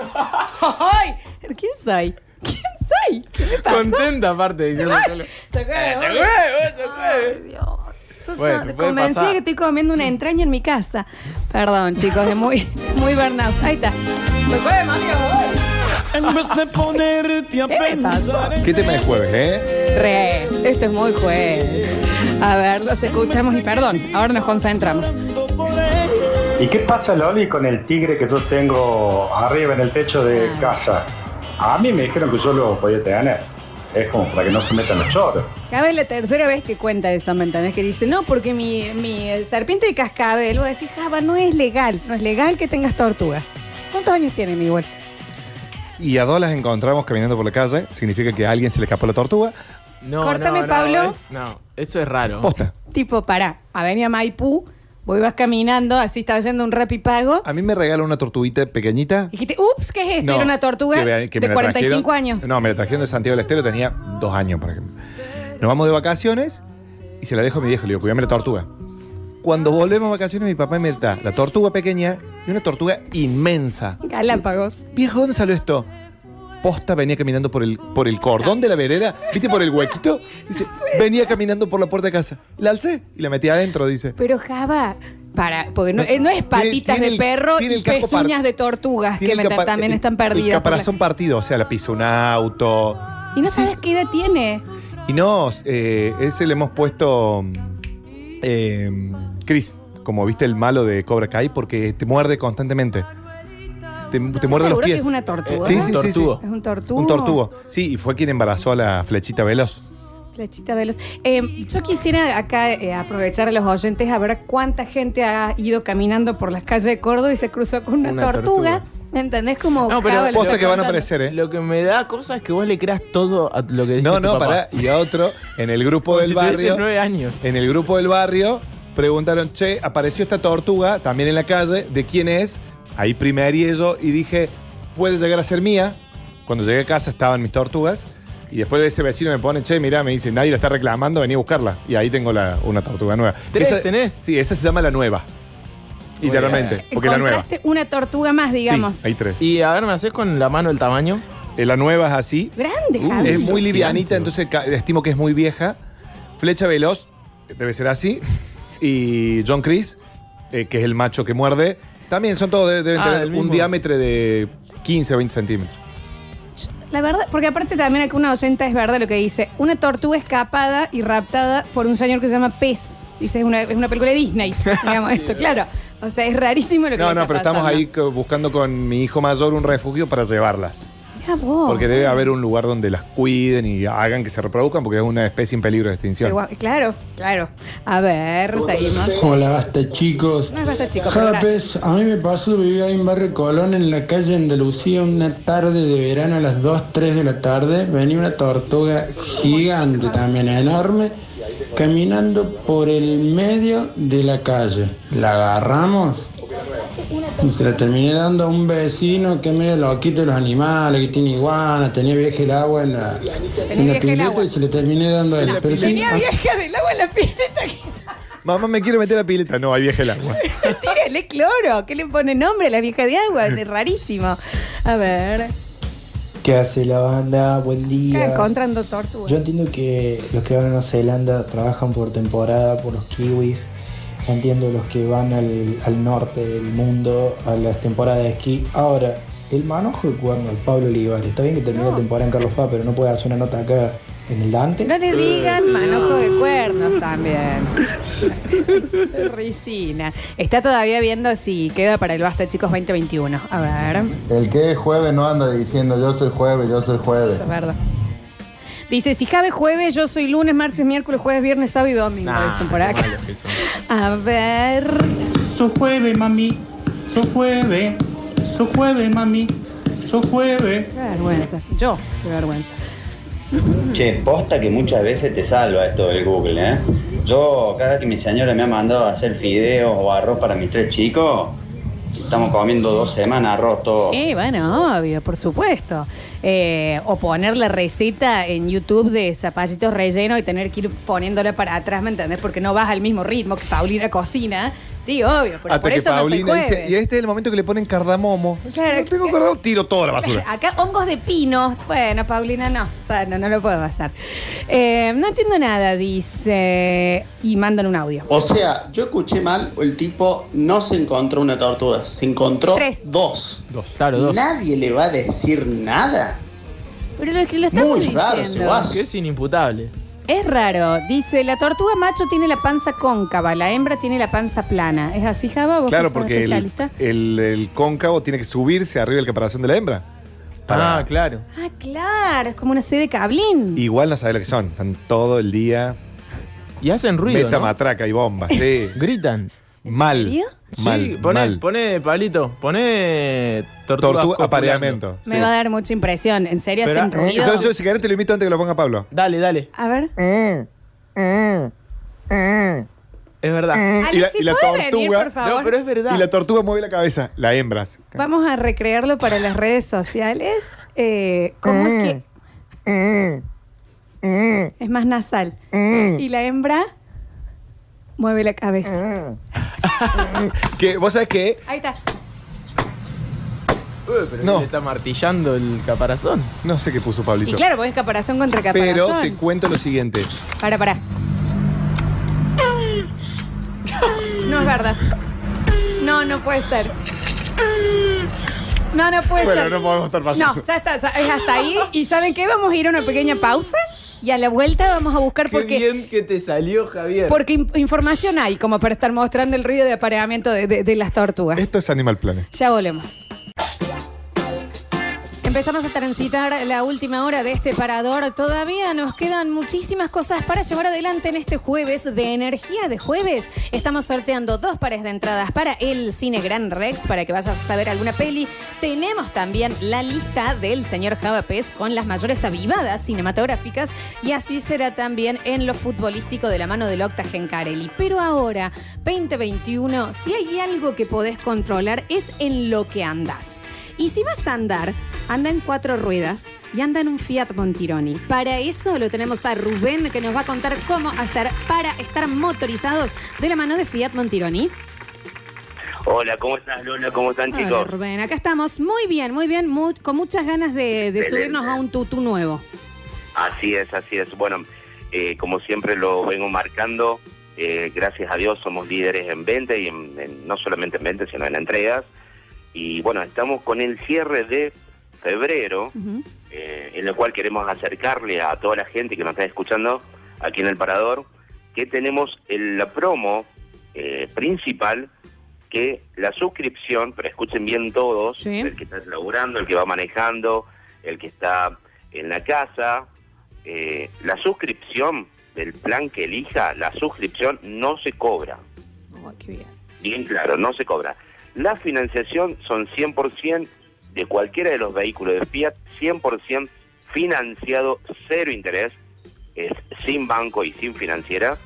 ¡Ay! ¿Quién soy? ¿Quién soy? ¿Qué me pasa? Contenta aparte diciendo sos jueves, Eh, Dios. Yo Bueno, convencida pasar. que estoy comiendo una entraña en mi casa. Perdón, chicos, es muy, muy burnout. Ahí está. Soy jueves, mami. En vez de ponerte a ¿Qué me pasó? pensar ¿Qué tema de jueves, eh? Re, esto es muy jueves. A ver, los escuchamos y perdón, ahora nos concentramos. ¿Y qué pasa, Loli, con el tigre que yo tengo arriba en el techo de Ah. casa? A mí me dijeron que yo lo podía tener. Es como para que no se metan los choros. Cada vez la tercera vez que cuenta eso, ¿me entendés? Que dice, no, porque mi, mi serpiente de cascabel, vos decís, Java, no es legal, no es legal que tengas tortugas. ¿Cuántos años tienen igual? Y a dos las encontramos caminando por la calle. Significa que a alguien se le escapó la tortuga. No, Córtame, no, no, Pablo. es- no, eso es raro. Posta. Tipo, para, Avenida Maipú, Vos ibas caminando, así estaba yendo un rap y pago. A mí me regalan una tortuguita pequeñita. Dijiste, ups, ¿qué es esto? No, Era una tortuga que me- que me de la 45 trajeron- años. No, me la trajeron de Santiago del Estero, tenía dos años, por ejemplo. Nos vamos de vacaciones y se la dejo a mi viejo, le digo, cuidame la tortuga. Cuando volvemos de vacaciones, mi papá me da la tortuga pequeña y una tortuga inmensa. Galápagos. Viejo, ¿dónde salió esto? Posta venía caminando por el, por el cordón de la vereda, ¿viste por el huequito? Dice, venía caminando por la puerta de casa. La alcé y la metí adentro, dice. Pero Java, para, porque no, eh, no es patitas tiene de el- perro tiene y el casco par- pezuñas de tortugas Tiene que el me- capa- también están El perdidas. por la- caparazón partido, o sea, la pisa un auto. Y no sabes qué edad tiene. Y no, eh, ese le hemos puesto eh, Chris, como viste el malo de Cobra Kai, porque te muerde constantemente. Te, te muerde los ¿Seguro que pies. es una tortuga? Sí, sí, sí, sí. Tortugo. Es un tortugo. Un tortugo. Sí, y fue quien embarazó a la flechita veloz. Flechita veloz. Eh, yo quisiera acá eh, aprovechar a los oyentes a ver cuánta gente ha ido caminando por las calles de Córdoba y se cruzó con una, Una tortuga. tortuga. ¿Entendés? Como No, pero Posta que van a aparecer, ¿eh? Lo que me da cosa es que vos le creas todo a lo que dice No, tu no, papá. pará. Y a otro, en el grupo Como del si barrio. nueve años. En el grupo del barrio preguntaron, che, apareció esta tortuga también en la calle, ¿de quién es? Ahí primerí eso y dije, puede llegar a ser mía. Cuando llegué a casa estaban mis tortugas. Y después ese vecino me pone, che, mirá, me dice, nadie la está reclamando, vení a buscarla. Y ahí tengo la, una tortuga nueva. ¿Tres Esa- tenés? Sí, esa se llama la nueva. Literalmente, porque la nueva. Encontraste una tortuga más, digamos. Sí, hay tres. Y a ver, ¿me haces con la mano el tamaño? Eh, la nueva es así. Grande, Uh, Javi. es muy livianita, entonces ca- estimo que es muy vieja. Flecha veloz, debe ser así. Y John Chris, eh, que es el macho que muerde, también son todos, de- deben Ah, tener el un mismo. diámetro de 15 o 20 centímetros. La verdad, porque aparte también acá una oyenta es verdad lo que dice. Una tortuga escapada y raptada por un señor que se llama Pez. Dice, es una, es una película de Disney, digamos esto, claro. O sea, es rarísimo lo que No, le no, está pero estamos pasando. ahí co- buscando con mi hijo mayor un refugio para llevarlas. Mirá vos. Porque debe haber un lugar donde las cuiden y hagan que se reproduzcan porque es una especie en peligro de extinción. Igual- Claro, claro. A ver, seguimos. Hola, basta chicos. No es basta, chico, pero gracias. Japes, a mí me pasó, vivía ahí en Barrio Colón, en la calle Andalucía, una tarde de verano a las 2, 3 de la tarde. Venía una tortuga gigante, también enorme, caminando por el medio de la calle. La agarramos y se la terminé dando a un vecino que medio loquito de los animales, que tiene iguana, tenía viaje el agua en la, en la pileta agua. y se le terminé dando a él. Pero sí, Tenía ah, vieja del agua en la pileta. Mamá, me quiere meter la pileta. No, hay vieja el agua. Tírale cloro. ¿Qué le pone nombre a la vieja de agua? Es rarísimo. A ver. ¿Qué hace la banda? Buen día. encontrando tortugas. Yo entiendo que los que van a Nueva Zelanda trabajan por temporada, por los kiwis. Entiendo los que van al, al norte del mundo a las temporadas de esquí. Ahora, el manojo de cuerno, el Pablo Olivares. Está bien que terminó la temporada en Carlos Paz, pero no puede hacer una nota acá en el Dante. No le digan manojo de cuernos también. Risina. Está todavía viendo si queda para el Basta Chicos 2021. A ver. El que es jueves no anda diciendo yo soy jueves, yo soy jueves. Eso es verdad. Dice, si cabe jueves, yo soy lunes, martes, miércoles, jueves, viernes, sábado y domingo. dicen por acá. A ver. Su jueves, mami. Su jueves. Su jueves, mami. Su jueves. Qué vergüenza. Yo, qué vergüenza. Che, posta que muchas veces te salva esto del Google, ¿eh? Yo, cada que mi señora me ha mandado a hacer fideos o arroz para mis tres chicos, estamos comiendo dos semanas arroz todo. Eh, bueno, obvio, por supuesto. Eh, o poner la receta en YouTube de zapallitos rellenos y tener que ir poniéndola para atrás, ¿me entendés? Porque no vas al mismo ritmo que Paulina cocina. Sí, obvio, pero Hasta por que eso no soy Paulina dice, jueves. y este es el momento que le ponen cardamomo. Claro, no tengo cardamomo, tiro toda la basura. Acá hongos de pino. Bueno, Paulina, no. O sea, no, no lo puedo pasar. Eh, no entiendo nada, dice. Y mandan un audio. O sea, yo escuché mal, el tipo no se encontró una tortuga, se encontró Tres. dos. Dos. Claro, dos. Nadie le va a decir nada. Pero lo que lo estamos Muy raro ese diciendo. vaso. Que es inimputable. Es raro. Dice, la tortuga macho tiene la panza cóncava, la hembra tiene la panza plana. ¿Es así, Java? ¿Vos Claro, que sos porque el, especialista? el- el cóncavo tiene que subirse arriba del caparazón de la hembra. Para- Ah, claro. Ah, claro. Es como una sede de cablín. Igual no sabe lo que son. Están todo el día. Y hacen ruido, Meta ¿no? matraca y bomba. Sí. Gritan. Mal. serio? Mal. sí, pone, mal. pone, Pablito, pone Tortuga, apareamiento. Me sí. va a dar mucha impresión. ¿En serio Pero- hacen ruido? eh, Mm. Mm. Mm. Entonces, yo, si querés, te lo invito antes que lo ponga Pablo. Dale, dale. A ver. Es verdad. Alex, y la, ¿sí y la puede venir, tortuga. por favor? No, pero es verdad. Y la tortuga mueve la cabeza. La hembra. Vamos a recrearlo para las redes sociales. Eh, ¿Cómo es que...? Es más nasal. Y la hembra mueve la cabeza. Que vos sabés que. Ahí está. Uy, pero No. le está martillando el caparazón. No sé qué puso Pablito. Y claro, porque es caparazón contra caparazón. Pero te cuento lo siguiente. Para, para. No es verdad. No, no puede ser. No, no puede Bueno, ser. no podemos estar pasando. No, ya está, ya- es hasta ahí. ¿Y saben qué? Vamos a ir a una pequeña pausa y a la vuelta vamos a buscar Qué porque, bien que te salió, Javier. porque in- información hay como para estar mostrando el ruido de apareamiento de, de- de las tortugas. Esto es Animal Planet. Ya volvemos. Empezamos a transitar la última hora de este parador. Todavía nos quedan muchísimas cosas para llevar adelante en este jueves de energía de jueves. Estamos sorteando dos pares de entradas para el Cine Gran Rex para que vayas a ver alguna peli. Tenemos también la lista del señor Javapés con las mayores avivadas cinematográficas y así será también en lo futbolístico de la mano del Octa Gencarelli. Pero ahora, 2021, si hay algo que podés controlar es en lo que andas. Y si vas a andar, anda en cuatro ruedas y anda en un Fiat Montironi. Para eso lo tenemos a Rubén que nos va a contar cómo hacer para estar motorizados de la mano de Fiat Montironi. Hola, ¿cómo estás Lola? ¿Cómo están Hola, chicos? Rubén, acá estamos muy bien, muy bien, con muchas ganas de, subirnos a un tutú nuevo. Así es, así es. Bueno, eh, como siempre lo vengo marcando, eh, gracias a Dios somos líderes en venta y en- en- no solamente en venta, sino en entregas. Y bueno, estamos con el cierre de febrero, eh, en el cual queremos acercarle a toda la gente que nos está escuchando aquí en el Parador, que tenemos el- la promo eh, principal, que la suscripción, pero escuchen bien todos, el que está laburando, el que va manejando, el que está en la casa, eh, la suscripción del plan que elija, la suscripción no se cobra. Oh, qué bien. Bien claro, no se cobra. La financiación son 100% de cualquiera de los vehículos de Fiat, 100% financiado, cero interés, es sin banco y sin financiera,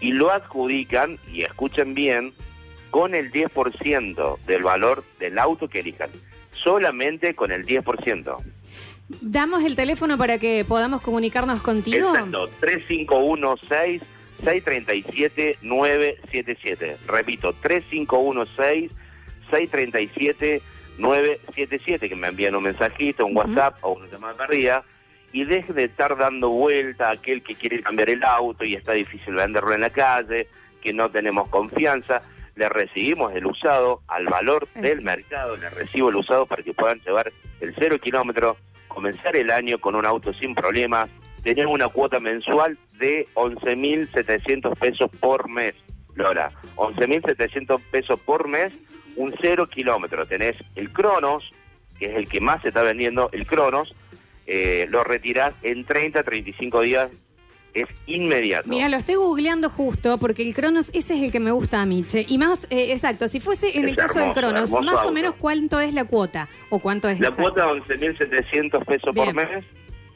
y lo adjudican, y escuchen bien, con el 10% del valor del auto que elijan. Solamente con el 10%. Damos el teléfono para que podamos comunicarnos contigo. Exacto, 3516 637 977. Repito, 3516 637 977, que me envían un mensajito, un WhatsApp o una llamada perdida, y deje de estar dando vuelta a aquel que quiere cambiar el auto y está difícil venderlo en la calle, que no tenemos confianza. Le recibimos el usado al valor del mercado, le recibo el usado para que puedan llevar el cero kilómetro, comenzar el año con un auto sin problemas, tener una cuota mensual de 11.700 pesos por mes. Lola, 11.700 pesos por mes, un cero kilómetro. Tenés el Cronos, que es el que más se está vendiendo, el Cronos, eh, lo retirás en 30, 35 días, es inmediato. Mira, lo estoy googleando justo porque el Cronos, ese es el que me gusta a mí, che. Y más, eh, exacto, si fuese en Es el caso del hermoso, Cronos, hermoso más o auto. menos cuánto es la cuota o cuánto es La exacto? cuota 11.700 pesos por Bien. mes,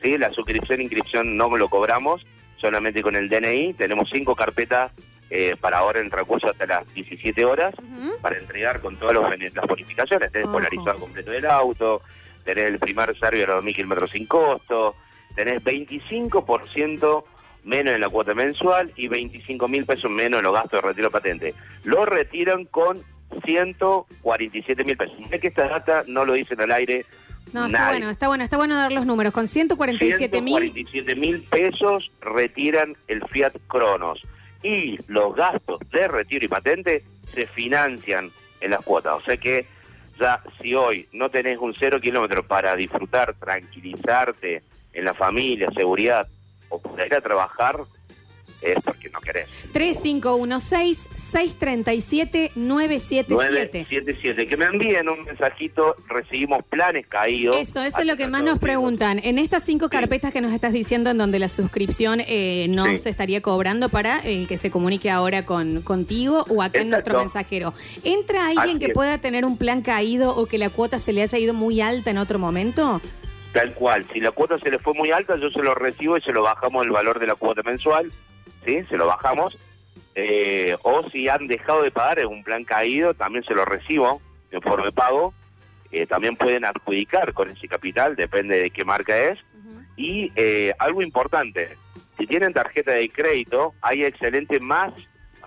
¿sí? la suscripción e inscripción no lo cobramos, solamente con el DNI. Tenemos cinco carpetas eh, para ahora en transcurso hasta las 17 horas para entregar con todas los las bonificaciones. Tenés polarizado completo del auto, tenés el primer servicio a los 2.000 kilómetros sin costo, tenés 25% menos en la cuota mensual y 25 mil pesos menos en los gastos de retiro patente. Lo retiran con 147 mil pesos. Sé que esta data no lo dicen al aire No, está nadie. bueno, está bueno, está bueno dar los números. Con 147 mil 147 mil pesos retiran el Fiat Cronos y los gastos de retiro y patente se financian en las cuotas. O sea que ya si hoy no tenés un cero kilómetro para disfrutar, tranquilizarte en la familia, seguridad o poder ir a trabajar, es porque no querés. 3516-637-977. 977. Que me envíen un mensajito, recibimos planes caídos. Eso, eso es lo que más nos preguntan. En estas cinco carpetas que nos estás diciendo, en donde la suscripción eh, no Sí. se estaría cobrando para el que se comunique ahora con contigo o acá en nuestro mensajero, ¿entra alguien Así que es. pueda tener un plan caído o que la cuota se le haya ido muy alta en otro momento? Tal cual, si la cuota se le fue muy alta, yo se lo recibo y se lo bajamos el valor de la cuota mensual, ¿sí? Se lo bajamos. eh, o si han dejado de pagar en un plan caído, también se lo recibo en forma de pago. Eh, también pueden adjudicar con ese capital, depende de qué marca es. Y eh, algo importante, si tienen tarjeta de crédito, hay excelentes más,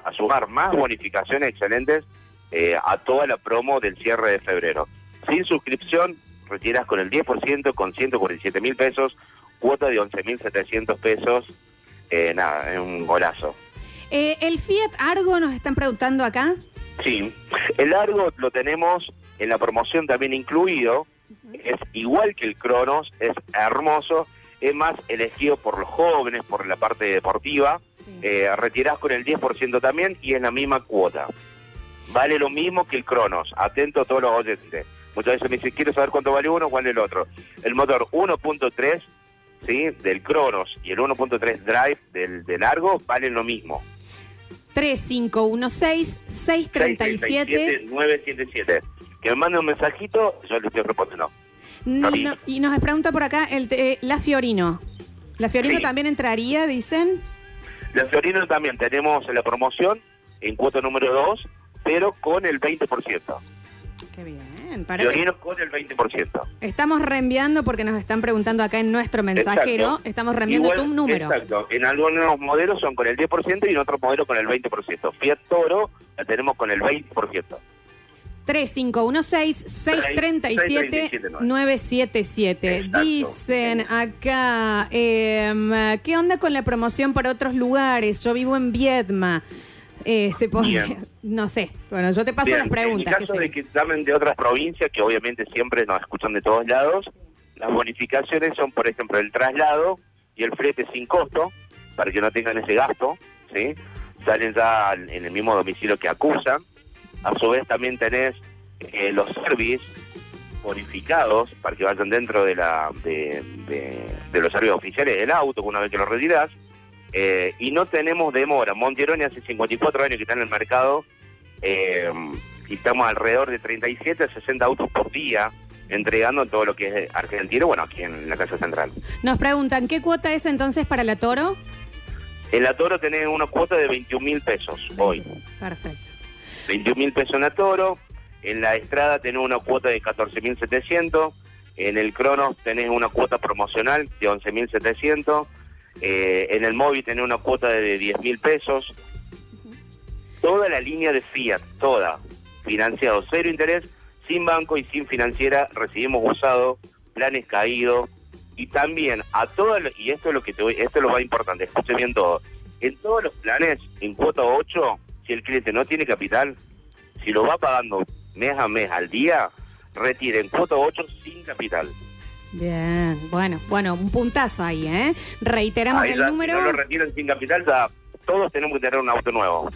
a sumar más bonificaciones excelentes eh, a toda la promo del cierre de febrero. Sin suscripción, retiras con el 10%, con 147 mil pesos, cuota de 11.700 pesos, eh, nada, es un golazo. Eh, el Fiat Argo nos están preguntando acá. Sí, el largo lo tenemos en la promoción también incluido, es igual que el Cronos, es hermoso, es más elegido por los jóvenes, por la parte deportiva, eh, retirás con el 10% también y es la misma cuota. Vale lo mismo que el Cronos, atento a todos los oyentes. Muchas veces me dicen, quiero saber cuánto vale uno, cuál el otro. El motor 1.3 ¿sí? del Cronos y el 1.3 Drive del, del Largo valen lo mismo. 3516-637. 977. Que me mande un mensajito, yo le estoy respondiendo. No, y nos pregunta por acá el eh, la Fiorino. ¿La Fiorino Sí. también entraría, dicen? La Fiorino también tenemos la promoción en cuota número 2, pero con el 20%. Qué bien. Para que- Fiorino con el 20%. estamos reenviando porque nos están preguntando acá en nuestro mensajero. Exacto. Estamos reenviando Igual- un número. Exacto. En algunos modelos son con el 10% y en otros modelos con el 20%. Fiat Toro la tenemos con el 20%. 3516-637-977. Exacto. Dicen acá, em, ¿qué onda con la promoción para otros lugares? Yo vivo en Viedma. Eh, se Bien. no sé. Bueno, yo te paso Bien, las preguntas. En caso que de que llamen de otras provincias, que obviamente siempre nos escuchan de todos lados, las bonificaciones son, por ejemplo, el traslado y el flete sin costo, para que no tengan ese gasto, ¿sí? Salen ya en el mismo domicilio que acusan. A su vez también tenés eh, los servicios bonificados para que vayan dentro de la de, de- de los servicios oficiales del auto una vez que lo retirás. Eh, y no tenemos demora. Monteroni hace 54 años que está en el mercado eh, y estamos alrededor de 37 a 60 autos por día entregando todo lo que es argentino, bueno, aquí en la Casa Central. Nos preguntan, ¿qué cuota es entonces para la Toro? En la Toro tenés una cuota de 21 mil pesos hoy. Perfecto. 21 mil pesos en la Toro. En la Estrada tenés una cuota de 14 mil 700. En el Cronos tenés una cuota promocional de 11 mil 700. Eh, en el móvil tenés una cuota de 10 mil pesos. Toda la línea de Fiat, toda, financiado, cero interés, sin banco y sin financiera, recibimos usado, planes caídos y también a todas, y esto es lo que te voy, esto es lo más importante, escuchen bien todo, en todos los planes, en cuota 8, si el cliente no tiene capital, si lo va pagando mes a mes al día, retire en cuota 8 sin capital. Bien, bueno, bueno, un puntazo ahí, ¿eh? Reiteramos Ahí el número. Si no lo retiran sin capital, ya todos tenemos que tener un auto nuevo.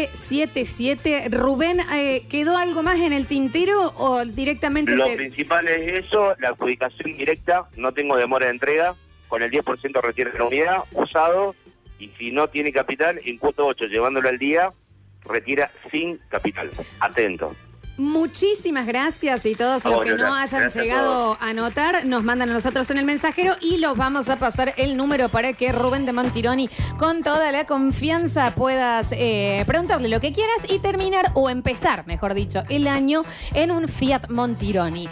3516-637-977. Rubén, eh, ¿quedó algo más en el tintero o directamente Lo te- principal es eso, la adjudicación directa, no tengo demora de entrega, con el 10% retira la unidad, usado, y si no tiene capital, en cuota 8, llevándolo al día, retira sin capital. Atento. Muchísimas gracias y todos los Oh, que no hayan gracias a llegado a anotar nos mandan a nosotros en el mensajero y los vamos a pasar el número para que Rubén de Montironi con toda la confianza puedas eh, preguntarle lo que quieras y terminar o empezar, mejor dicho, el año en un Fiat Montironi.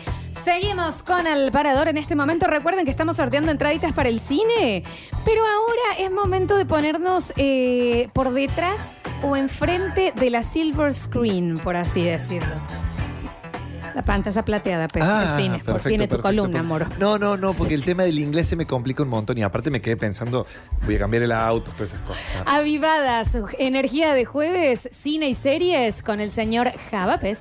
Seguimos con el parador en este momento. Recuerden que estamos sorteando entraditas para el cine, pero ahora es momento de ponernos eh, por detrás o enfrente de la silver screen, por así decirlo. La pantalla plateada, pero el cine. Por perfecto, viene tu perfecto, columna, perfecto. amor. No, no, no, porque el tema del inglés se me complica un montón y aparte me quedé pensando, voy a cambiar el auto, todas esas cosas. Avivadas, energía de jueves, cine y series con el señor Javapes.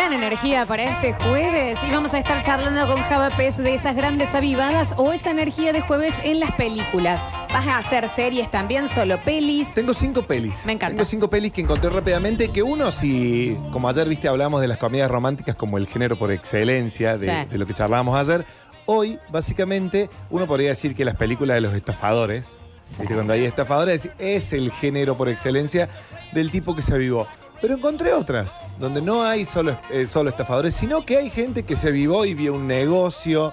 Gran energía para este jueves y vamos a estar charlando con Java Pez de esas grandes avivadas o esa energía de jueves en las películas. ¿Vas a hacer series también, solo pelis? Tengo cinco pelis. Me encanta. Tengo cinco pelis que encontré rápidamente. Que uno, si, como ayer viste, hablamos de las comedias románticas como el género por excelencia de, Sí. de lo que charlábamos ayer. Hoy, básicamente, uno podría decir que las películas de los estafadores, ¿viste? cuando hay estafadores, es el género por excelencia del tipo que se avivó. Pero encontré otras, donde no hay solo, eh, solo estafadores, sino que hay gente que se avivó y vio un negocio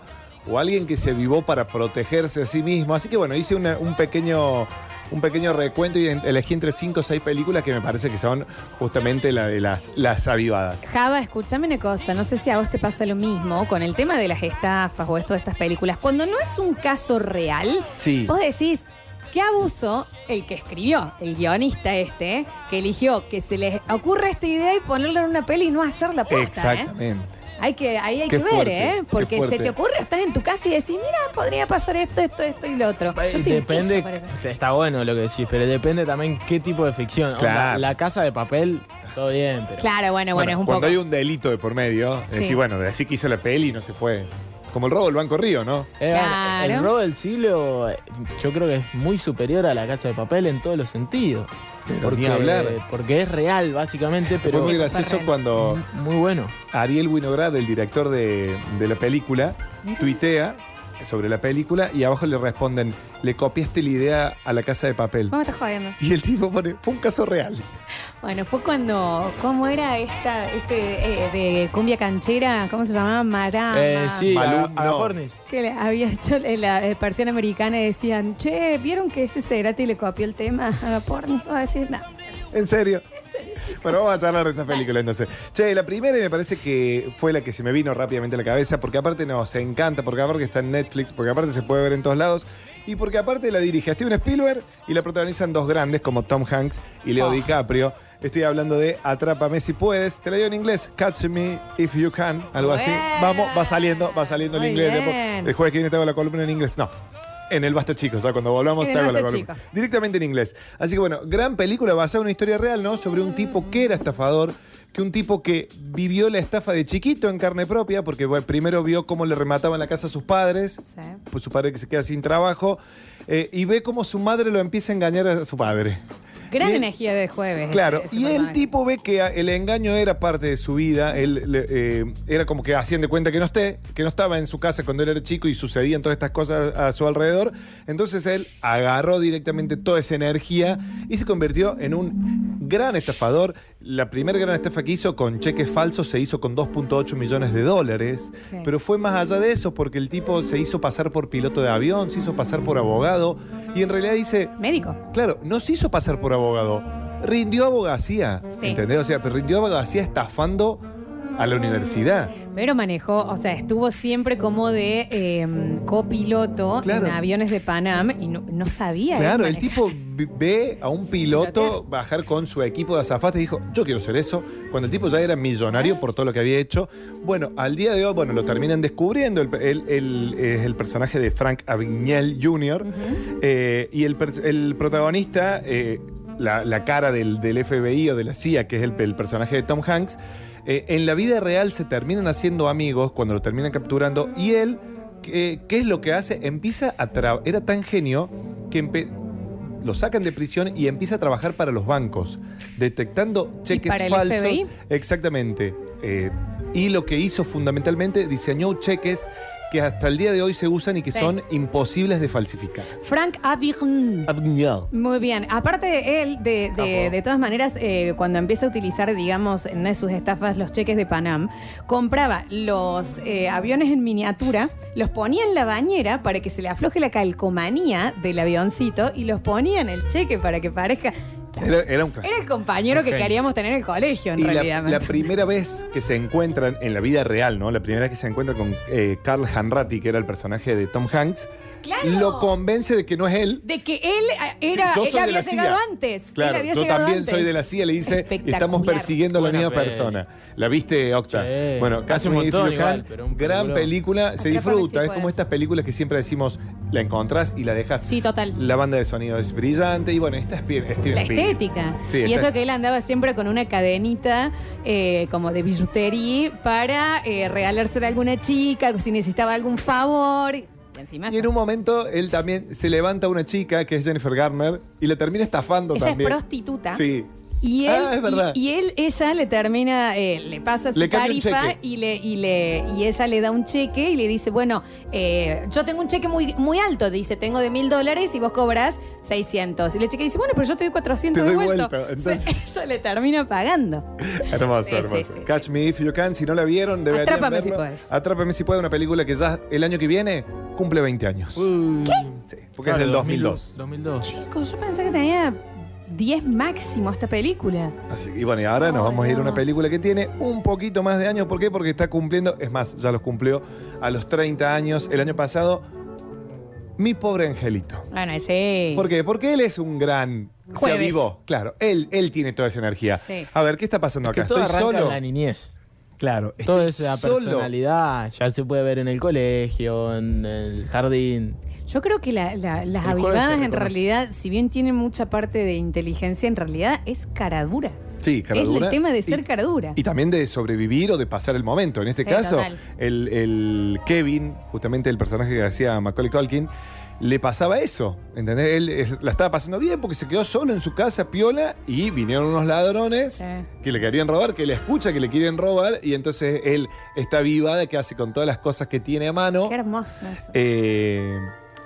o alguien que se avivó para protegerse a sí mismo. Así que bueno, hice una- un pequeño un pequeño recuento y elegí entre cinco o seis películas que me parece que son justamente la de las, las avivadas. Java, escúchame una cosa, no sé si a vos te pasa lo mismo con el tema de las estafas o esto de estas películas. Cuando no es un caso real, Sí. vos decís, qué abuso el que escribió, el guionista este, que eligió que se les ocurra esta idea y ponerla en una peli y no hacerla posta, ¿eh? Exactamente. Hay que, ahí hay Qué que ver, fuerte, ¿eh? Porque se te ocurre, estás en tu casa y decís, mira, podría pasar esto, esto, esto y lo otro. Yo soy un depende, queso para eso. está bueno lo que decís, pero depende también qué tipo de ficción. Onda, Claro. la casa de papel, todo bien, pero. Claro, bueno, bueno, es un cuando poco. hay un delito de por medio, Sí. decís, bueno, así que hizo la peli y no se fue. Como el robo del Banco Río, ¿no? Eh, Claro. El robo del siglo, eh, yo creo que es muy superior a la casa de papel en todos los sentidos. Pero porque, ni hablar. porque es real, básicamente, pero. Fue muy gracioso cuando Muy bueno. Ariel Winograd, el director de, de la película, tuitea sobre la película y abajo le responden, le copiaste la idea a la casa de papel. ¿Cómo estás jodiendo? Y el tipo pone, fue un caso real. Bueno, fue cuando. ¿Cómo era esta este eh, de cumbia canchera? ¿Cómo se llamaba? Marama. Eh, sí, Malum, a- no. Que le había hecho en la eh, versión americana y decían, che, ¿vieron que ese Cerati le copió el tema a porno? No va a decir nada. ¿En serio? Bueno, vamos a charlar de esta película entonces. Che, la primera y me parece que fue la que se me vino rápidamente a la cabeza, porque aparte nos encanta, porque aparte está en Netflix, porque aparte se puede ver en todos lados, y porque aparte la dirige Steven Spielberg y la protagonizan dos grandes como Tom Hanks y Leo Oh. DiCaprio. Estoy hablando de Atrápame si puedes. Te la digo en inglés. Catch me if you can. Algo así. Vamos, va saliendo, va saliendo el Muy inglés. bien. Después- El jueves que viene te hago la columna en inglés. No. En el Basta Chicos, o sea, cuando volvamos En te hago la Basta columna. Chicos. Directamente en inglés. Así que bueno, gran película basada en una historia real, ¿no? Sobre un tipo que era estafador, que un tipo que vivió la estafa de chiquito en carne propia, porque bueno, primero vio cómo le remataban la casa a sus padres, Sí. pues su padre que se queda sin trabajo, eh, y ve cómo su madre lo empieza a engañar a su padre. Gran Y- energía de jueves. Claro, ese- ese y el tipo ve que el engaño era parte de su vida, él le- eh, era como que hacían de cuenta que no esté, que no estaba en su casa cuando él era chico y sucedían todas estas cosas a su alrededor, entonces él agarró directamente toda esa energía y se convirtió en un gran estafador. La primera gran estafa que hizo con cheques falsos se hizo con 2.8 millones de dólares, Sí. pero fue más allá de eso porque el tipo se hizo pasar por piloto de avión, se hizo pasar por abogado y en realidad dice... Médico. Claro, no se hizo pasar por abogado. Rindió abogacía. Sí. ¿Entendés? O sea, pero rindió abogacía estafando a la universidad. Pero manejó, o sea, estuvo siempre como de eh, copiloto Claro. en aviones de Panam y no, no sabía. Claro, él el tipo ve a un piloto bajar con su equipo de azafates y dijo, yo quiero ser eso. Cuando el tipo ya era millonario por todo lo que había hecho. Bueno, al día de hoy, bueno, lo terminan descubriendo. El- Él él es el personaje de Frank Abagnale Jr. eh, y el, el protagonista, eh, la, la cara del, del FBI o de la CIA, que es el, el personaje de Tom Hanks, eh, en la vida real se terminan haciendo amigos cuando lo terminan capturando y él, ¿qué, qué es lo que hace? Empieza a trabajar, era tan genio que lo sacan de prisión y empieza a trabajar para los bancos, detectando cheques para el falsos. FBI? Exactamente. Eh, y lo que hizo fundamentalmente, diseñó cheques que hasta el día de hoy se usan y que Sí. son imposibles de falsificar. Frank. Abagnale. Muy bien. Aparte de él, de, de, de todas maneras, eh, cuando empieza a utilizar, digamos, en una de sus estafas los cheques de Panam, compraba los eh, aviones en miniatura, los ponía en la bañera para que se le afloje la calcomanía del avioncito y los ponía en el cheque para que parezca. Era, era un crack. Era el compañero que queríamos tener en el colegio, en Y realidad. ¿me la primera vez que se encuentran en la vida real, ¿no? La primera vez que se encuentra con eh, Carl Hanratty, que era el personaje de Tom Hanks, Claro. lo convence de que no es él. De que él eh, era, Yo él soy de había la llegado CIA. antes. él Claro, había yo llegado también antes. soy de la CIA, le dice, estamos persiguiendo a la misma persona. ¿La viste, Octa? Sí. Bueno, Hace un montón You Can, igual, pero un gran película, se disfruta, es como estas películas que siempre decimos, la encontrás y la dejas. Sí, total. La banda de sonido es brillante y bueno, esta es Steven La Spielberg. Estética. Sí, y está- eso que él andaba siempre con una cadenita eh, como de billutería para eh, regalársela a alguna chica, si necesitaba algún favor. Y encima Y en un momento él también se levanta a una chica que es Jennifer Garner y la termina estafando ella también. es prostituta. Sí. Y él, Ah, es verdad. Y, y él, ella le termina, eh, le pasa su Le tarifa y le, y le, y ella le da un cheque y le dice, bueno, eh, yo tengo un cheque muy, muy alto, dice, tengo de mil dólares y vos cobras 600. Y el cheque dice, bueno, pero yo te doy 400 Te de doy vuelta, entonces- ella le termina pagando. Hermoso, Sí, sí, hermoso. sí, Catch Me If You Can, si no la vieron, deberían Atrápame si puedes. Atrápame si puede, una película que ya el año que viene cumple 20 años. ¿Qué? Sí, porque es del 2002. 2002. Chicos, yo pensé que tenía 10 máximo esta película. Así que, y bueno, y ahora nos vamos a ir a una película que tiene un poquito más de años. ¿Por qué? Porque está cumpliendo, es más, ya los cumplió a los 30 años el año pasado. Mi pobre angelito. Bueno, ese. ¿Por qué? Porque él es un gran. Se Jueves. avivó. Claro, él, él tiene toda esa energía. Sí. A ver, ¿qué está pasando Que acá? todo Estoy arranca solo. en la niñez. Claro, Toda esa solo. personalidad ya se puede ver en el colegio, en el jardín. Yo creo que la- la- las El avivadas en realidad, si bien tienen mucha parte de inteligencia, en realidad es caradura. Sí, cara Es el tema de Y- ser caradura. Y también de sobrevivir o de pasar el momento. En este Sí, caso, el, el Kevin, justamente el personaje que hacía Macaulay Culkin, le pasaba eso. ¿Entendés? Él es- la estaba pasando bien porque se quedó solo en su casa, piola, y vinieron unos ladrones que le querían robar, que le escucha que le quieren robar, y entonces él está viva de que hace con todas las cosas que tiene a mano. Qué hermoso eso. eh,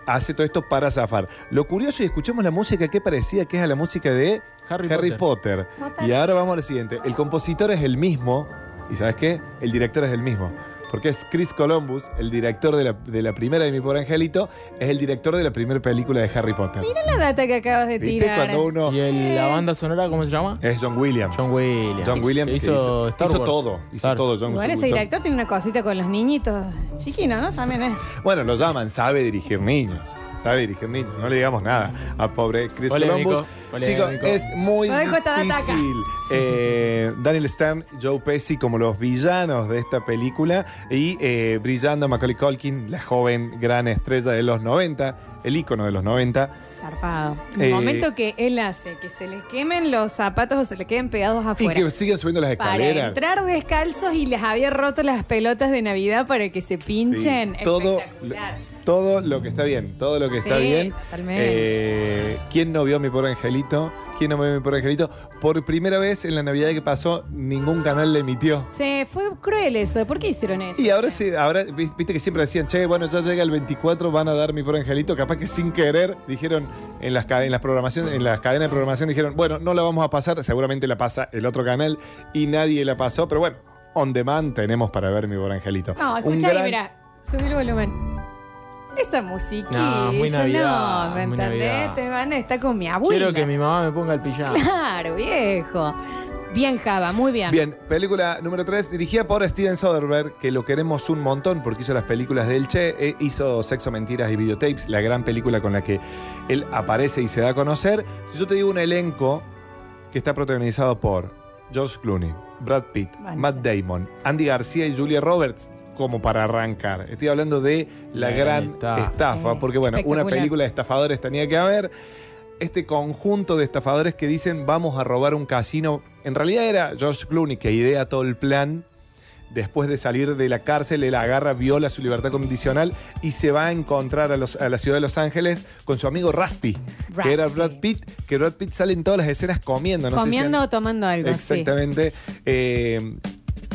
hace todo esto para zafar. Lo curioso, y escuchemos la música que parecía que es a la música de Harry Potter. Y ahora vamos a lo siguiente. El compositor es el mismo, y ¿sabes qué? El director es el mismo. Porque es Chris Columbus, el director de la, de la primera de Mi Pobre Angelito, es el director de la primera película de Harry Potter. Mira la data que acabas de ¿Viste? tirar. Cuando uno... ¿Y el- la banda sonora cómo se llama? Es John Williams. John Williams. John Williams Que que hizo hizo, Star hizo Wars. todo. Hizo todo John Igual ese John- director tiene una cosita con los niñitos chiquinos, ¿no? También es. Bueno, lo llaman, sabe dirigir niños. Sabe dirigir niños. No le digamos nada a pobre Chris Polémico, Columbus. polémico. Chicos, es muy difícil. Eh, Daniel Stern, Joe Pesci como los villanos de esta película y eh, brillando Macaulay Culkin, la joven gran estrella de los 90, el ícono de los 90. Zarpado. El Eh, momento que él hace que se le quemen los zapatos o se le queden pegados Y afuera. que siguen subiendo las para escaleras. entrar descalzos y les había roto las pelotas de Navidad para que se pinchen. Todo, Espectacular. todo lo que está bien, todo lo que está Sí, bien. totalmente. Eh, ¿Quién no vio mi pobre angelito? ¿Quién no vio mi pobre angelito? Por primera vez en la Navidad que pasó, ningún canal le emitió. Se fue cruel eso. ¿Por qué hicieron eso? Y ahora sí, ahora vi- viste que siempre decían, che, bueno, ya llega el 24, van a dar mi pobre angelito. Capaz que sin querer dijeron en las, en las programaciones, en las cadenas de programación dijeron, bueno, no la vamos a pasar, seguramente la pasa el otro canal y nadie la pasó, pero bueno, on demand tenemos para ver mi pobre angelito. No, escucha gran- mira. Subí el volumen. Esa musiquilla. No, muy Navidad, No, ¿me muy entendés? Navidad. Te van a estar con mi abuela. Quiero que mi mamá me ponga el pijama. Claro, viejo. Bien, Java, muy bien. Bien, película número 3, dirigida por Steven Soderbergh, que lo queremos un montón porque hizo las películas del Che, eh, hizo Sexo, Mentiras y Videotapes, la gran película con la que él aparece y se da a conocer. Si yo te digo un elenco que está protagonizado por George Clooney, Brad Pitt, Vale. Matt Damon, Andy García y Julia Roberts, como para arrancar. Estoy hablando de la gran estafa. estafa, Sí, porque bueno, una película de estafadores tenía que haber este conjunto de estafadores que dicen vamos a robar un casino. En realidad era George Clooney que idea todo el plan. Después de salir de la cárcel, él agarra, viola su libertad condicional y se va a encontrar a, los- a la ciudad de Los Ángeles con su amigo Rusty, que era. Brad Pitt, que Brad Pitt sale en todas las escenas comiendo. No sé si Comiendo han- o tomando algo. sí. Exactamente. Eh,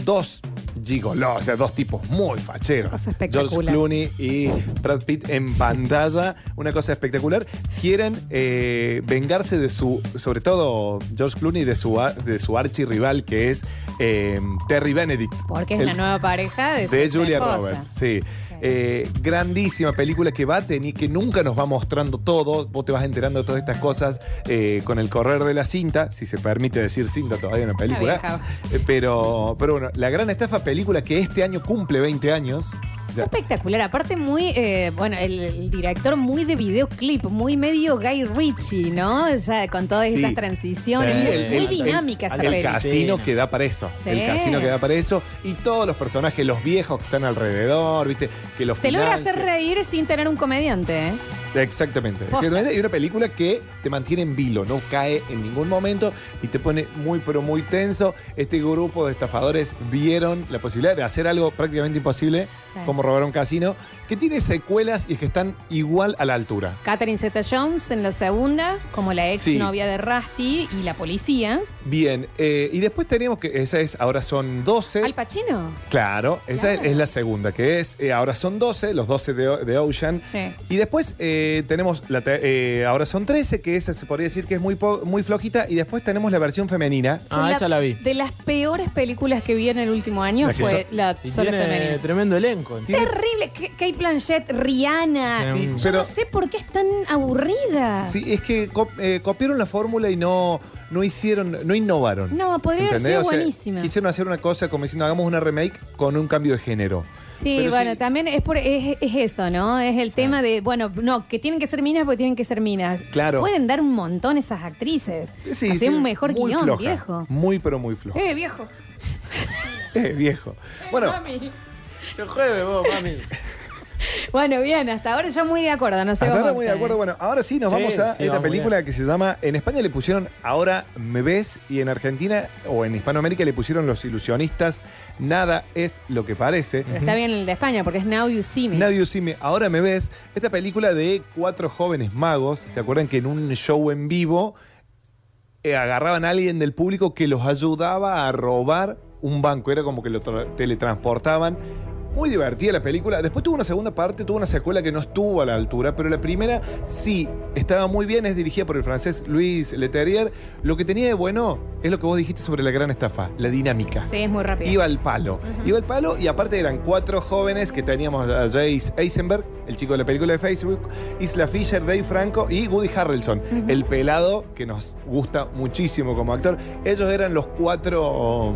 dos gigolos, o sea, dos tipos muy facheros. Cosa espectacular. George Clooney y Brad Pitt en pantalla, una cosa espectacular. Quieren eh, vengarse de su, sobre todo George Clooney, de su, de su archirrival que es eh, Terry Benedict. Porque es El- la nueva pareja de, de Julia esposa. Roberts, sí. Eh, grandísima película que va a tener, que nunca nos va mostrando todo. Vos te vas enterando de todas estas cosas eh, con el correr de la cinta, si se permite decir cinta todavía en la película. Eh, pero, pero bueno, la gran estafa película que este año cumple 20 años. Fue espectacular. Aparte, muy, eh, bueno, el, el director muy de videoclip, muy medio Guy Ritchie, ¿no? Ya con todas Sí. esas transiciones. Sí, muy, el- muy el- dinámica esa El peli. casino que da para eso. Sí. El casino que da para eso. Y todos los personajes, los viejos que están alrededor, ¿viste? Que los Te logra hacer reír sin tener un comediante, ¿eh? Exactamente. Exactamente. Y una película que te mantiene en vilo, no cae en ningún momento y te pone muy, pero muy tenso. Este grupo de estafadores vieron la posibilidad de hacer algo prácticamente imposible, Sí. como robar un casino, que tiene secuelas y es que están igual a la altura. Catherine Zeta Jones en la segunda, como la ex Sí. novia de Rusty y la policía. Bien, eh, y después tenemos que, esa es, ahora son 12. Al Pacino. Claro, esa es la segunda, que es, eh, ahora son 12, los 12 de, O- de Ocean. Sí. Y después eh, tenemos, la te- eh, ahora son 13, que esa se podría decir que es muy, po- muy flojita. Y después tenemos la versión femenina. Ah, esa la vi. De las peores películas que vi en el último año La que fue so- la Y sola tiene femenina. tremendo elenco. Terrible. K- Kate Blanchett, Rihanna. Sí, Yo pero- no sé por qué es tan aburrida. Sí, es que eh, copiaron la fórmula y no, no hicieron, no innovaron. No, podría haber ¿Entendés? sido O sea, buenísima. Quisieron hacer una cosa como diciendo, hagamos una remake con un cambio de género. Sí, Pero bueno, sí. también es, por, es, es eso, ¿no? Es el tema de, bueno, no, que tienen que ser minas porque tienen que ser minas. Claro. Pueden dar un montón esas actrices. Sí, Hacer sí, un mejor muy guion, floja. viejo. Muy, pero muy flojo. Eh, viejo. Eh, viejo. Bueno, Yo jueves vos, mami. Bueno, bien, hasta ahora yo muy de acuerdo, no sé Hasta vos, ahora muy de acuerdo. Bueno, ahora sí nos Sí, vamos a sí, esta vamos película que se llama. En España le pusieron Ahora me ves y en Argentina o en Hispanoamérica le pusieron Los ilusionistas. Nada es lo que parece. Pero está bien el de España porque es Now You See Me. Now You See Me, Ahora me ves. Esta película de cuatro jóvenes magos. ¿Se acuerdan que en un show en vivo eh, agarraban a alguien del público que los ayudaba a robar un banco? Era como que lo tra- teletransportaban. Muy divertida la película. Después tuvo una segunda parte, tuvo una secuela que no estuvo a la altura, pero la primera sí estaba muy bien. Es dirigida por el francés Luis Leterrier. Lo que tenía de bueno es lo que vos dijiste sobre la gran estafa, la dinámica. Sí, es muy rápido. Iba al palo. Iba al palo y aparte eran cuatro jóvenes que teníamos a Jace Eisenberg, el chico de la película de Facebook, Isla Fisher, Dave Franco y Woody Harrelson, el pelado que nos gusta muchísimo como actor. Ellos eran los cuatro.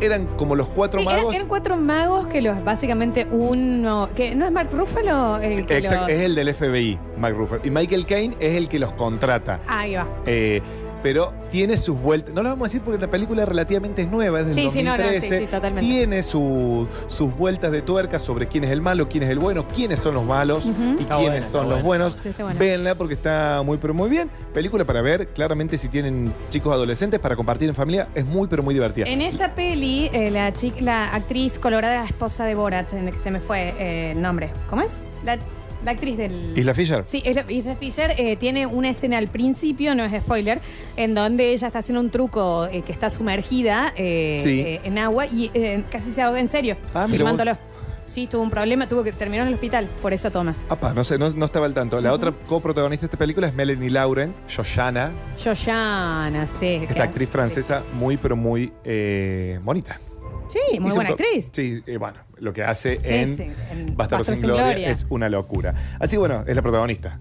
Eran como los cuatro Sí, eran, magos. eran cuatro magos que los básicamente uno. que ¿No es Mark Ruffalo el que Exacto, los- es el del FBI, Mike Ruffalo. Y Michael Caine es el que los contrata. Ahí va. Eh, pero tiene sus vueltas. No lo vamos a decir porque la película relativamente es nueva, es del Sí, sí, no, no, 2013. sí, sí, totalmente. Tiene su- sus vueltas de tuerca sobre quién es el malo, quién es el bueno, quiénes son los malos y Está quiénes buena, son los buena. buenos. Buena. Véanla porque está muy, pero muy bien. Película para ver, claramente si tienen chicos adolescentes para compartir en familia, es muy, pero muy divertida. En esa peli, eh, la, chica, la actriz colorada, esposa de Borat, en el que se me fue eh, el nombre. ¿Cómo es? La, la actriz del. Isla Fisher. Sí, Isla, Isla Fisher eh, tiene una escena al principio, no es spoiler, en donde ella está haciendo un truco eh, que está sumergida eh, Sí. en agua y casi se ahoga en serio, Ah, filmándolo. Sí, tuvo un problema, tuvo que terminar en el hospital por esa toma. Apa, no sé, no, no estaba al tanto. La otra coprotagonista de esta película es Melanie Lauren, Shoshana, Yoyana, sí. esta actriz francesa muy, pero muy eh, bonita. Sí, muy buena actriz. Sí, bueno, lo que hace Sí, en, sí, en Bastardos sin Gloria, es una locura. Así bueno, es la protagonista.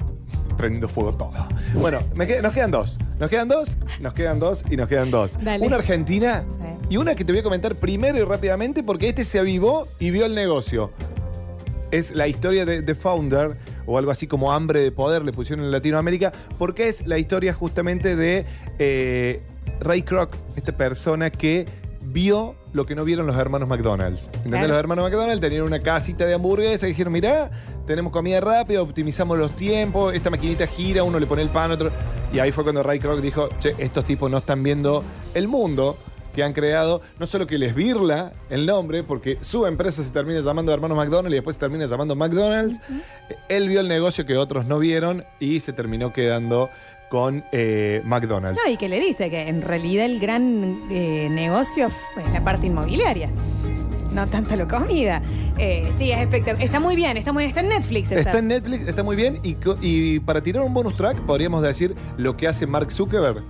Prendiendo fuego todo. Bueno, me qued- nos quedan dos. Nos quedan dos, nos quedan dos y nos quedan dos. Dale. Una argentina y una que te voy a comentar primero y rápidamente porque este se avivó y vio el negocio. Es la historia de The Founder, o algo así como Hambre de Poder, le pusieron en Latinoamérica, porque es la historia justamente de eh, Ray Kroc, esta persona que vio lo que no vieron los hermanos McDonald's. ¿Entendés? Claro. Los hermanos McDonald's tenían una casita de hamburguesa y dijeron, mirá, tenemos comida rápida, optimizamos los tiempos, esta maquinita gira, uno le pone el pan, otro... Y ahí fue cuando Ray Kroc dijo, che, estos tipos no están viendo el mundo que han creado, no solo que les virla el nombre, porque su empresa se termina llamando Hermanos McDonald's y después se termina llamando McDonald's, él vio el negocio que otros no vieron y se terminó quedando con eh, McDonald's. No, y que le dice que en realidad el gran eh, negocio fue la parte inmobiliaria. No tanto la comida. Eh, sí, es espectacular. Está muy bien, está muy está en Netflix esa. Está en Netflix, está muy bien. Y, co- y para tirar un bonus track, podríamos decir lo que hace Mark Zuckerberg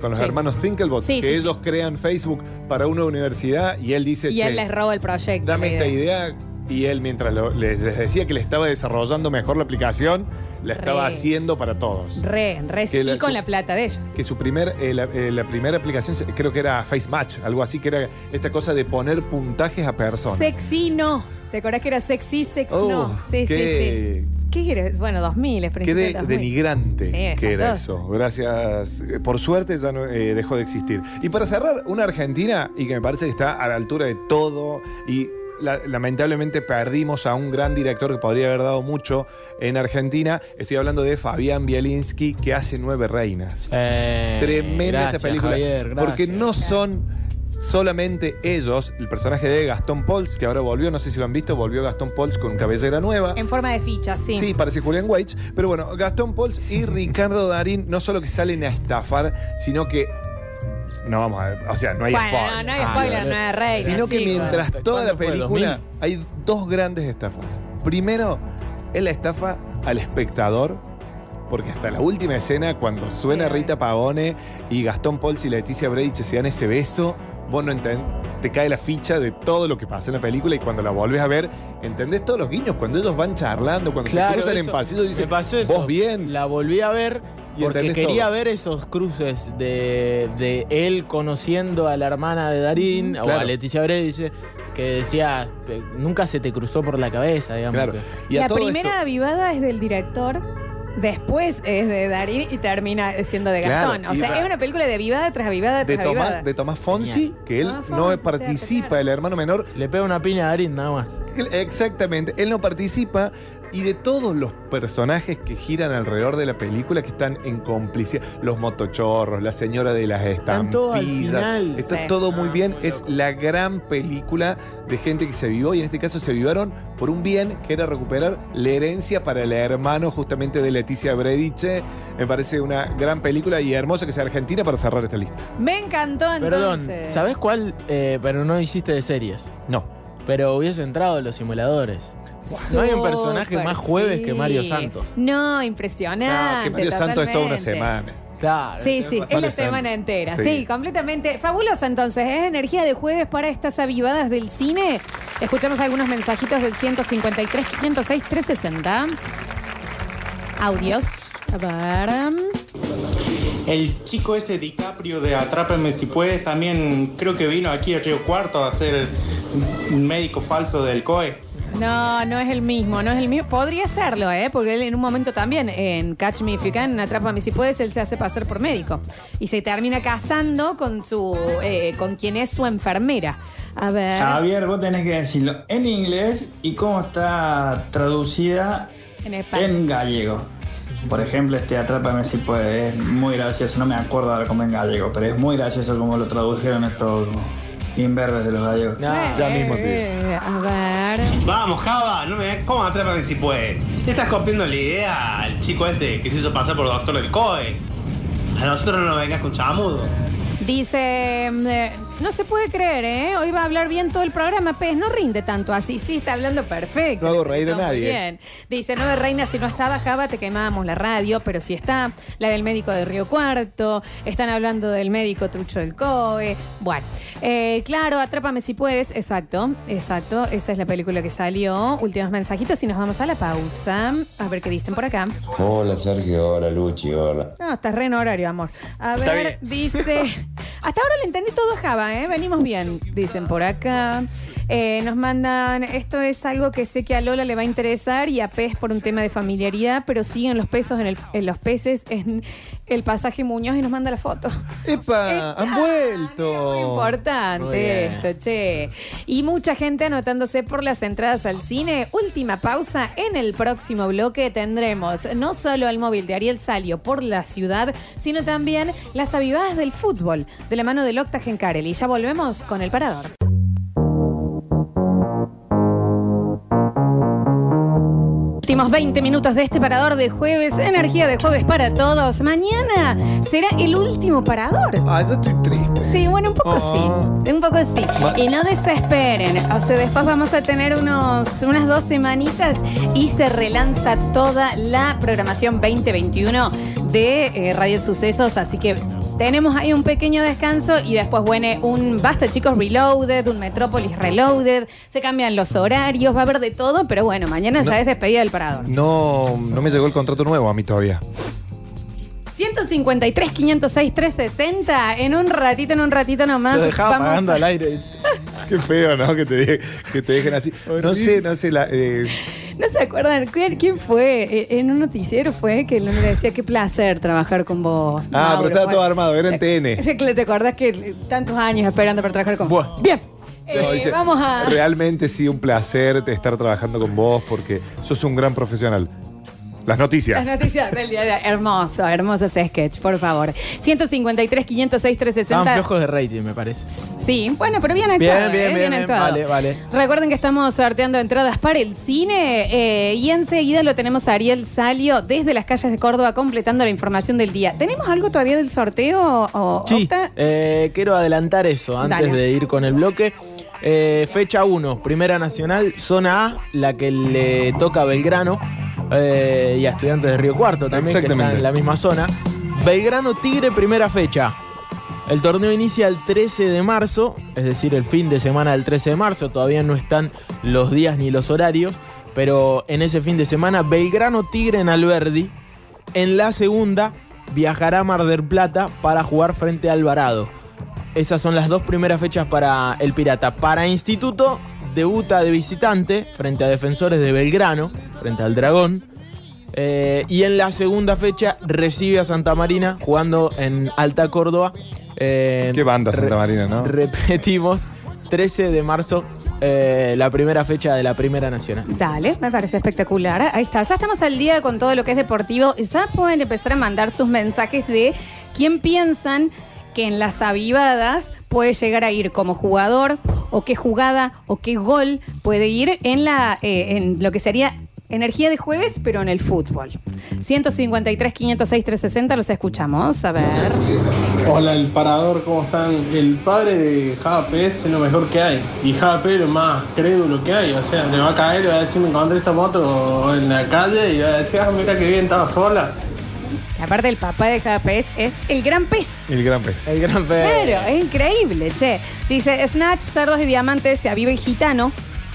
con los Sí. hermanos Thinklebots, Sí, que sí, ellos crean Facebook para una universidad y él dice, y él "Che, les roba el proyecto. dame la esta idea. Y él, mientras lo- les, les decía que le estaba desarrollando mejor la aplicación, la estaba Re. haciendo para todos. Re, re, Que y la- con su- la plata de ellos. Que su primer, eh, la, eh, la primera aplicación, se- creo que era Face Match, algo así, que era esta cosa de poner puntajes a personas. Sexy no. ¿Te acordás que era sexy, sex? Oh, no. Sí, qué- sí, sí. ¿Qué eres? Bueno, 2000, es Qué principio de- de 2000. denigrante Sí, que era espantoso. eso. Gracias. eh, Por suerte ya no, eh, dejó de existir. Y para cerrar, una Argentina, y que me parece que está a la altura de todo, y la- lamentablemente perdimos a un gran director que podría haber dado mucho en Argentina. Estoy hablando de Fabián Bielinski, que hace Nueve Reinas. Eh, Tremenda gracias, esta película. Javier, porque no son solamente ellos, el personaje de Gastón Pols, que ahora volvió, no sé si lo han visto, volvió Gastón Pols con cabellera nueva. En forma de ficha, sí. Sí, parece Julian Weich. Pero bueno, Gastón Pols y Ricardo Darín no solo que salen a estafar, sino que. No vamos a ver, o sea, no hay bueno, spoiler. no, no hay spoiler, no hay reina. Sino que chicos. mientras toda la película 2000? hay dos grandes estafas. Primero, es la estafa al espectador, porque hasta la última escena, cuando suena Rita Pavone y Gastón Pols y Leticia Breich se dan ese beso, vos no entendés, te cae la ficha de todo lo que pasa en la película y cuando la volvés a ver, entendés todos los guiños, cuando ellos van charlando, cuando se cruzan en eso, pasillo, dicen, pasó eso. vos bien. La volví a ver Y porque quería todo. ver esos cruces de, de él conociendo a la hermana de Darín o Claro. a Leticia Bredice que decía, "Pe- nunca se te cruzó por la cabeza, digamos. Claro. Y la primera esto- avivada es del director. Después es de Darín y termina siendo de Claro, Gastón. o sea, es una película de avivada tras avivada de tras avivada. De Tomás Fonsi, que él Tomás no Fonsi, participa, claro. el hermano menor. Le pega una piña a Darín nada más. Él- exactamente, él no participa y de todos los personajes que giran alrededor de la película que están en complicidad, los motochorros, la señora de las estampillas, está Sí. todo muy bien, es la gran película de gente que se vivió y en este caso se vivaron por un bien que era recuperar la herencia para el hermano justamente de Leticia Brediche. Me parece una gran película y hermosa que sea Argentina para cerrar esta lista. Me encantó Perdón, entonces. ¿sabés cuál? Eh, pero no hiciste de series. No. Pero hubiese entrado en los simuladores. No hay un personaje Súper, más jueves sí. que Mario Santos. No, impresionante. No, que Mario Santos es toda una totalmente. semana. Claro. Sí, sí, es la semana entera. Sí. Sí. completamente. Fabulosa entonces. Es energía de jueves para estas avivadas del cine. Escuchamos algunos mensajitos del 153, 506, 360. Audios. A ver. El chico ese DiCaprio de Atrápame si puedes también creo que vino aquí a Río Cuarto a ser un médico falso del COE. No, no es el mismo, no es el mismo. Podría serlo, ¿eh? Porque él en un momento también, en Catch Me If You Can, en Atrápame Si Puedes, él se hace pasar por médico. Y se termina casando con su, eh, con quien es su enfermera. A ver. Javier, vos tenés que decirlo en inglés y cómo está traducida En gallego. Por ejemplo, este Atrápame si puede, es muy gracioso, no me acuerdo ahora cómo en gallego, pero es muy gracioso como lo tradujeron estos imberbes de los gallegos. ya mismo te digo. Eh, a ver. Vamos, Java, no me ¿cómo atrápame si puede? Te estás copiando la idea al chico este que se hizo pasar por doctor del COE. A nosotros no nos vengas con chamudo. Dice, eh, no se puede creer, ¿eh? Hoy va a hablar bien todo el programa, Pez, no rinde tanto así. Sí, está hablando perfecto. No hago reír a sentó muy nadie. Bien. Dice, no reina, si no estaba Java, te quemábamos la radio, pero si está la del médico de Río Cuarto, están hablando del médico trucho del COE. Bueno, eh, claro, Atrápame si puedes, exacto, exacto. Esa es la película que salió. Últimos mensajitos y nos vamos a la pausa. A ver qué dicen por acá. Hola Sergio, hola Luchi, hola. No, estás re en horario, amor. A Está ver, dice. Hasta ahora le entendí todo a Java, ¿eh? Venimos bien, dicen por acá. Eh, nos mandan. Esto es algo que sé que a Lola le va a interesar y a Pez por un tema de familiaridad, pero siguen los pesos en, el- en los peces en el pasaje Muñoz y nos manda la foto. ¡Epa! ¡Han vuelto! Muy importante Muy bien. esto, che. Y mucha gente anotándose por las entradas al cine. Última pausa. En el próximo bloque tendremos no solo el móvil de Ariel Salio por la ciudad, sino también las avivadas del fútbol de la mano del Octagen Karel. Ya volvemos con el parador. Últimos 20 minutos de este parador de jueves, energía de jueves para todos. Mañana será el último parador. Ah, yo estoy triste. Sí, bueno, un poco sí. Un poco sí. Va- Y no desesperen. O sea, después vamos a tener unos, unas dos semanitas y se relanza toda la programación 2021 de eh, Radio Sucesos. Así que tenemos ahí un pequeño descanso y después viene un Basta Chicos Reloaded, un Metrópolis Reloaded. Se cambian los horarios, va a haber de todo, pero bueno, mañana ya es despedida del parador. No, no me llegó el contrato nuevo a mí todavía. 153, 506, 360. En un ratito, en un ratito nomás. Lo dejaba vamos pagando a- al aire. Qué feo, ¿no? Que te, de- que te dejen así. No sé, no sé. La, eh, ¿No se acuerdan? ¿Quién, quién fue? Eh, En un noticiero fue que le decía qué placer trabajar con vos. Ah, Mauro, pero estaba bueno. todo armado, era en TN. ¿Te acordás que eh, tantos años esperando para trabajar con vos? Bien. Eh, No, dice, vamos a. Realmente sí, un placer estar trabajando con vos porque sos un gran profesional. Las noticias. Las noticias del día de hoy. Hermoso, hermoso ese sketch, por favor. 153, 506, Estaban 360. flojos de rating, me parece. Sí, bueno, pero bien Bien, actuado. bien, eh, bien, bien. actuado. Vale, vale. Recuerden que estamos sorteando entradas para el cine eh, y enseguida lo tenemos a Ariel Salio desde las calles de Córdoba completando la información del día. ¿Tenemos algo todavía del sorteo? O, Sí, eh, quiero adelantar eso antes Dale. de ir con el bloque. Eh, fecha 1, Primera Nacional, zona A, la que le toca a Belgrano eh, y a Estudiantes de Río Cuarto también, que están en la misma zona. Belgrano Tigre, primera fecha. El torneo inicia el 13 de marzo, es decir, el fin de semana del 13 de marzo. Todavía no están los días ni los horarios, pero en ese fin de semana, Belgrano Tigre en Alberdi. En la segunda, viajará a Mar del Plata para jugar frente a Alvarado. Esas son las dos primeras fechas para el Pirata. Para Instituto, debuta de visitante frente a Defensores de Belgrano, frente al Dragón. Eh, y en la segunda fecha recibe a Santa Marina jugando en Alta Córdoba. Eh, Qué banda Santa Marina, ¿no? Repetimos, 13 de marzo, eh, la primera fecha de la Primera Nacional. Dale, me parece espectacular. Ahí está, ya estamos al día con todo lo que es deportivo. Ya pueden empezar a mandar sus mensajes de quién piensan que en las avivadas puede llegar a ir como jugador o qué jugada o qué gol puede ir en, la, eh, en lo que sería energía de jueves, pero en el fútbol. 153, 506, 360, los escuchamos. A ver. Hola, el parador, ¿cómo están? El padre de JP es lo mejor que hay. Y JP lo más crédulo que hay. O sea, le va a caer y va a decir, me encontré esta moto en la calle y va a decir, ah, mira qué bien, estaba sola. Aparte, el papá de cada pez es el gran pez. El gran pez. El gran pez. Claro, es increíble, che. Dice, Snatch, cerdos y diamantes, se aviva el gitano.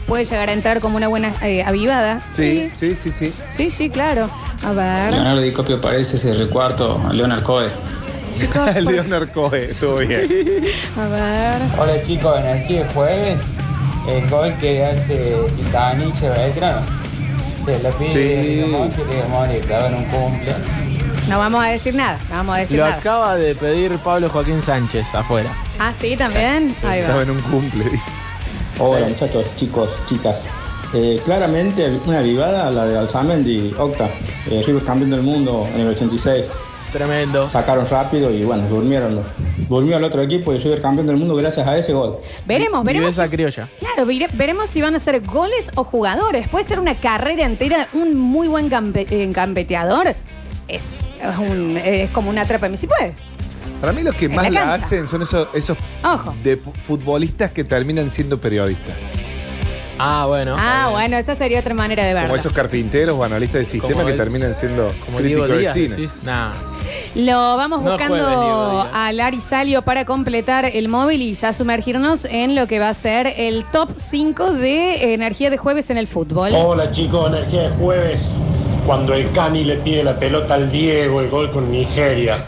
Puede llegar a entrar como una buena eh, avivada. Sí, sí, sí, sí. Sí, sí, claro. A ver. Leonardo DiCaprio parece ese recuarto a Leonard Cohen. Chicos, El Leonard Cohen, estuvo bien. a ver. Hola chicos, energía de jueves. El gol que hace Zitanich a Belgrano. Se la pide Sí. Monti estaba en un cumple. No vamos a decir nada, no vamos a decir Lo nada. acaba de pedir Pablo Joaquín Sánchez afuera. Ah, sí, también. Ahí Estaba va. en un cumple, dice. Hola muchachos, chicos, chicas. Eh, claramente una vivada la de Alzamendi, Octa. Eh, River campeón del mundo en el 86. Tremendo. Sacaron rápido y bueno, durmieron. Durmió el otro equipo y River campeón del mundo gracias a ese gol. Veremos, veremos. esa criolla. Claro, vire- veremos si van a ser goles o jugadores. Puede ser una carrera entera, un muy buen gambe- eh, gambeteador. Es, es un- es como una trapa si puedes. Para mí los que En más la la, cancha. hacen son esos, esos Ojo. de pu- futbolistas que terminan siendo periodistas. Ah, bueno. Ah, bueno, esa sería otra manera de verlo. Como esos carpinteros o analistas de sistema Como que el- terminan siendo Como Diego críticos de Díaz. cine. decís. Nah. Lo vamos No buscando juegue, Diego Díaz. a Lari Salio para completar el móvil y ya sumergirnos en lo que va a ser el top 5 de energía de jueves en el fútbol. Hola chicos, energía de jueves. Cuando el Cani le pide la pelota al Diego, el gol con Nigeria.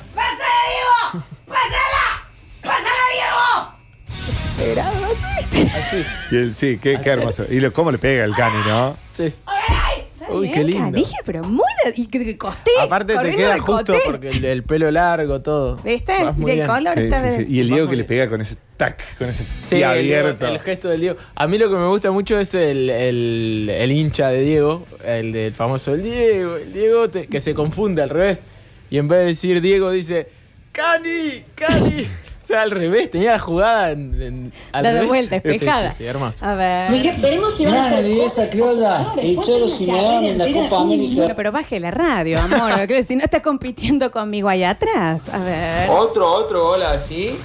Esperado, Así. Y el- sí, qué, qué hermoso. Y lo, cómo le pega el cani, ¿no? Sí. Uy, qué lindo. Dije, pero muy de, y que, costé. Aparte te queda justo coté. porque el, el pelo largo, todo. ¿Viste? Vas muy Y el bien. color Sí, está sí, de- sí. Y el Diego que le pega con ese tac, con ese Sí, pie el, abierto. el gesto del Diego. A mí lo que me gusta mucho es el, el- el hincha de Diego, el del famoso el Diego, el Diego te- que se confunde al revés. Y en vez de decir Diego dice ¡Cani! ¡Cani! O sea, al revés, tenía la jugada en, en- al La de revés. vuelta, Sí, sí, espejada. Sí, hermoso. A ver. veremos si Nada de esa criolla. El Cholo en la Copa América. Bueno, pero baje la radio, amor. que si no está compitiendo conmigo allá atrás. A ver. Otro, otro gol así.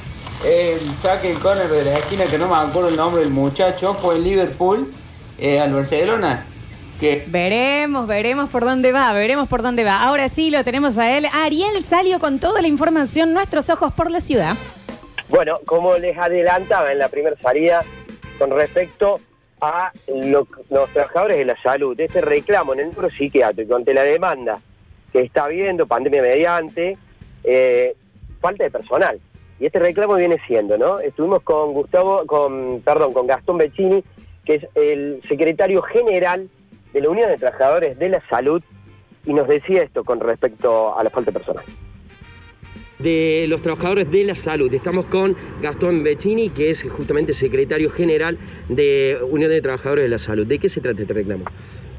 El saque el córner de la esquina, que no me acuerdo el nombre del muchacho, fue el Liverpool eh, al Barcelona. Que Veremos, veremos por dónde va, veremos por dónde va. Ahora sí lo tenemos a él. Ariel salió con toda la información, nuestros ojos por la ciudad. Bueno, como les adelantaba en la primera salida, con respecto a lo- los trabajadores de la salud, este reclamo en el núcleo psiquiátrico ante la demanda que está habiendo, pandemia mediante, eh, falta de personal. Y este reclamo viene siendo, ¿no? Estuvimos con Gustavo, con, perdón, con Gastón Beccini, que es el secretario general de la Unión de Trabajadores de la Salud, y nos decía esto con respecto a la falta de personal. De los trabajadores de la salud. Estamos con Gastón Beccini, que es justamente secretario general de Unión de Trabajadores de la Salud. ¿De qué se trata este reclamo?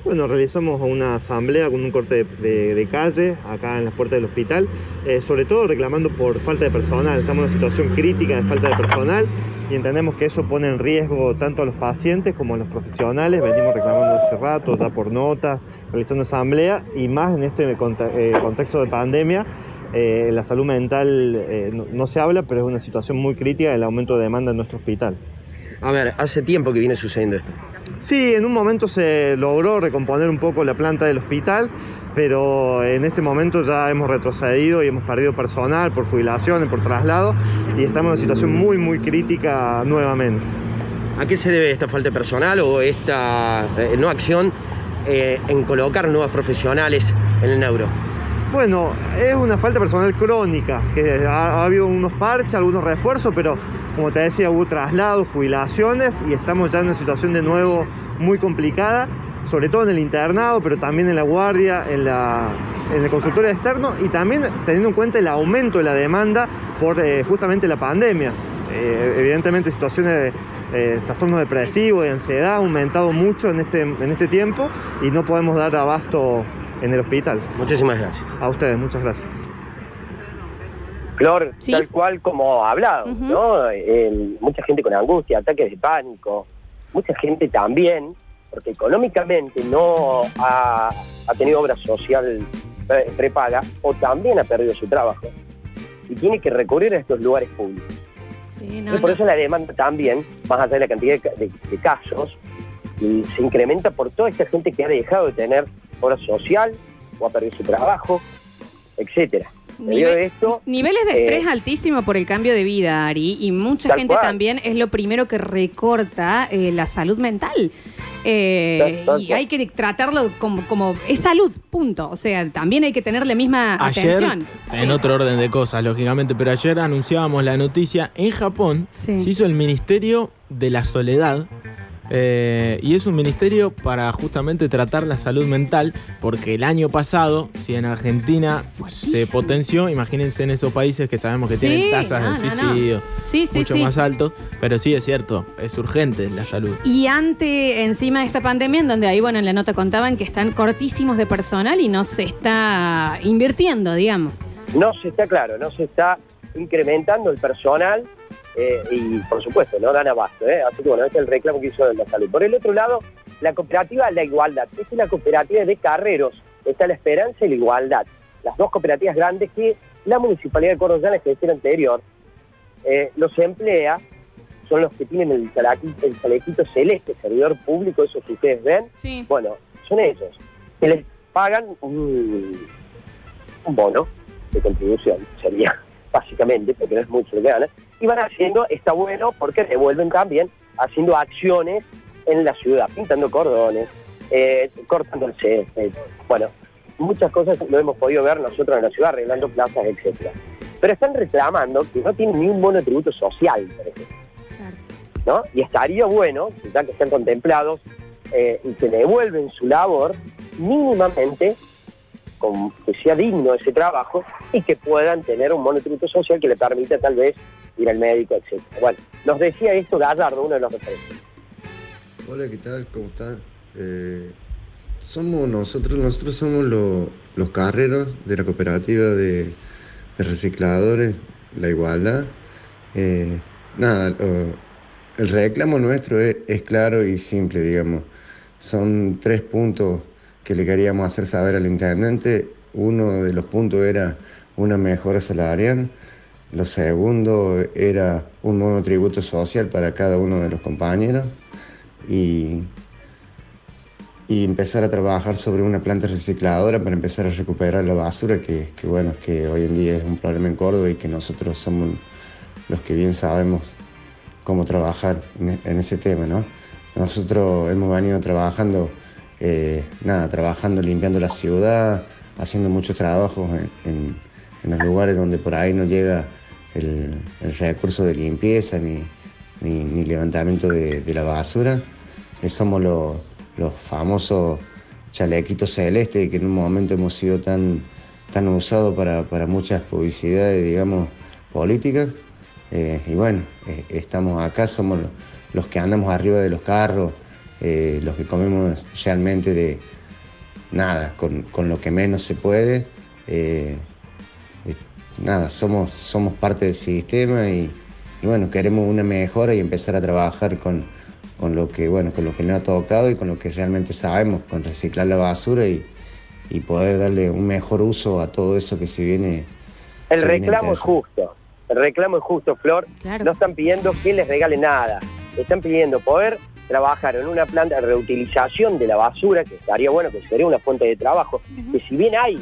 Bueno, realizamos una asamblea con un corte de, calle acá en las puertas del hospital, eh, sobre todo reclamando por falta de personal. Estamos en una situación crítica de falta de personal y entendemos que eso pone en riesgo tanto a los pacientes como a los profesionales. Venimos reclamando hace rato, ya por notas, realizando asamblea y más en este eh, contexto de pandemia. Eh, la salud mental eh, no, no se habla, pero es una situación muy crítica del aumento de demanda en nuestro hospital. A ver, hace tiempo que viene sucediendo esto. Sí, en un momento se logró recomponer un poco la planta del hospital, pero en este momento ya hemos retrocedido y hemos perdido personal por jubilaciones, por traslado, y estamos en una situación muy, muy crítica nuevamente. ¿A qué se debe esta falta de personal o esta eh, no acción en colocar nuevos profesionales en el neuro? Bueno, es una falta personal crónica, que ha, ha habido unos parches, algunos refuerzos, pero como te decía, hubo traslados, jubilaciones y estamos ya en una situación de nuevo muy complicada, sobre todo en el internado, pero también en la guardia, en, la, en el consultorio externo y también teniendo en cuenta el aumento de la demanda por eh, justamente la pandemia. Eh, evidentemente situaciones de eh, trastornos depresivos, de ansiedad, ha aumentado mucho en este, en este tiempo y no podemos dar abasto en el hospital. Muchísimas gracias. A ustedes, muchas gracias. Flor, tal cual como ha hablado, ¿no? Eh, mucha gente con angustia, ataques de pánico, mucha gente también, porque económicamente no ha, ha tenido obra social eh, prepaga o también ha perdido su trabajo y tiene que recurrir a estos lugares públicos. Sí, no, Entonces, por no. eso la demanda también, más allá de la cantidad de, ca- de- de casos, y se incrementa por toda esta gente que ha dejado de tener obra social o ha perdido su trabajo, etcétera. Debido Nive- a esto, Niveles de eh, estrés altísimo por el cambio de vida, Ari, y mucha gente cual. también es lo primero que recorta eh, la salud mental. Eh, Tal- tal y cual. hay que tratarlo como, como es salud, punto. O sea, también hay que tener la misma Ayer, atención. en otro orden de cosas, lógicamente, pero ayer anunciábamos la noticia, en Japón Sí. se hizo el Ministerio de la Soledad, eh, y es un ministerio para justamente tratar la salud mental, porque el año pasado, si en Argentina se potenció, imagínense en esos países que sabemos que Sí, tienen tasas no, de no, no. suicidio Sí, sí, mucho sí. más altos, pero sí es cierto, es urgente la salud. Y ante, encima de esta pandemia, en donde ahí, bueno, en la nota contaban que están cortísimos de personal y no se está invirtiendo, digamos. no se está claro, no se está incrementando el personal eh, y por supuesto no dan abasto, ¿eh? así que bueno, este es el reclamo que hizo de la salud. Por el otro lado, la cooperativa La Igualdad, esta es la cooperativa de carreros, está La Esperanza y La Igualdad, las dos cooperativas grandes que la Municipalidad de Córdoba en la gestión anterior eh, los emplea, son los que tienen el, chalequi- el chalequito celeste, servidor público, esos que ustedes ven, Sí. bueno, son ellos, que les pagan un, un bono de contribución, sería básicamente, porque no es mucho lo que ganan, y van haciendo, está bueno porque devuelven también haciendo acciones en la ciudad, pintando cordones, eh, cortando el césped, bueno, muchas cosas lo hemos podido ver nosotros en la ciudad, arreglando plazas, etcétera. Pero están reclamando que no tienen ni un bono de tributo social, por. ¿no? Y estaría bueno, ya que están contemplados, eh, y que devuelven su labor mínimamente, con, que sea digno ese trabajo y que puedan tener un monotributo social que le permita tal vez ir al médico, etc. Bueno, nos decía esto Gallardo, uno de los referentes. Hola, ¿qué tal? ¿Cómo están? Eh, somos nosotros, nosotros somos lo- los carreros de la cooperativa de, de recicladores La Igualdad. Eh, nada, lo- el reclamo nuestro es, es claro y simple, digamos. Son tres puntos que le queríamos hacer saber al intendente. Uno de los puntos era una mejora salarial. Lo segundo era un monotributo social para cada uno de los compañeros. Y, y empezar a trabajar sobre una planta recicladora para empezar a recuperar la basura, que, que bueno, que hoy en día es un problema en Córdoba y que nosotros somos los que bien sabemos cómo trabajar en, ese tema, ¿no? Nosotros hemos venido trabajando, eh, nada, trabajando limpiando la ciudad, haciendo muchos trabajos en, los lugares donde por ahí no llega el- recurso de limpieza ni, ni- levantamiento de, la basura. Eh, somos los, los famosos chalequitos celestes que en un momento hemos sido tan, tan usados para, para muchas publicidades, digamos, políticas. Eh, y bueno, eh, estamos acá, somos lo- los que andamos arriba de los carros, eh, los que comemos realmente de nada, con, con lo que menos se puede. Eh, nada, somos, somos parte del sistema y, y bueno, queremos una mejora y empezar a trabajar con, con lo que bueno, con lo que nos ha tocado y con lo que realmente sabemos, con reciclar la basura y, y poder darle un mejor uso a todo eso que se viene. El se viene reclamo es justo. El reclamo es justo, Flor. No están pidiendo que les regale nada. Están pidiendo poder trabajar en una planta de reutilización de la basura, que estaría bueno, que sería una fuente de trabajo. Que si bien hay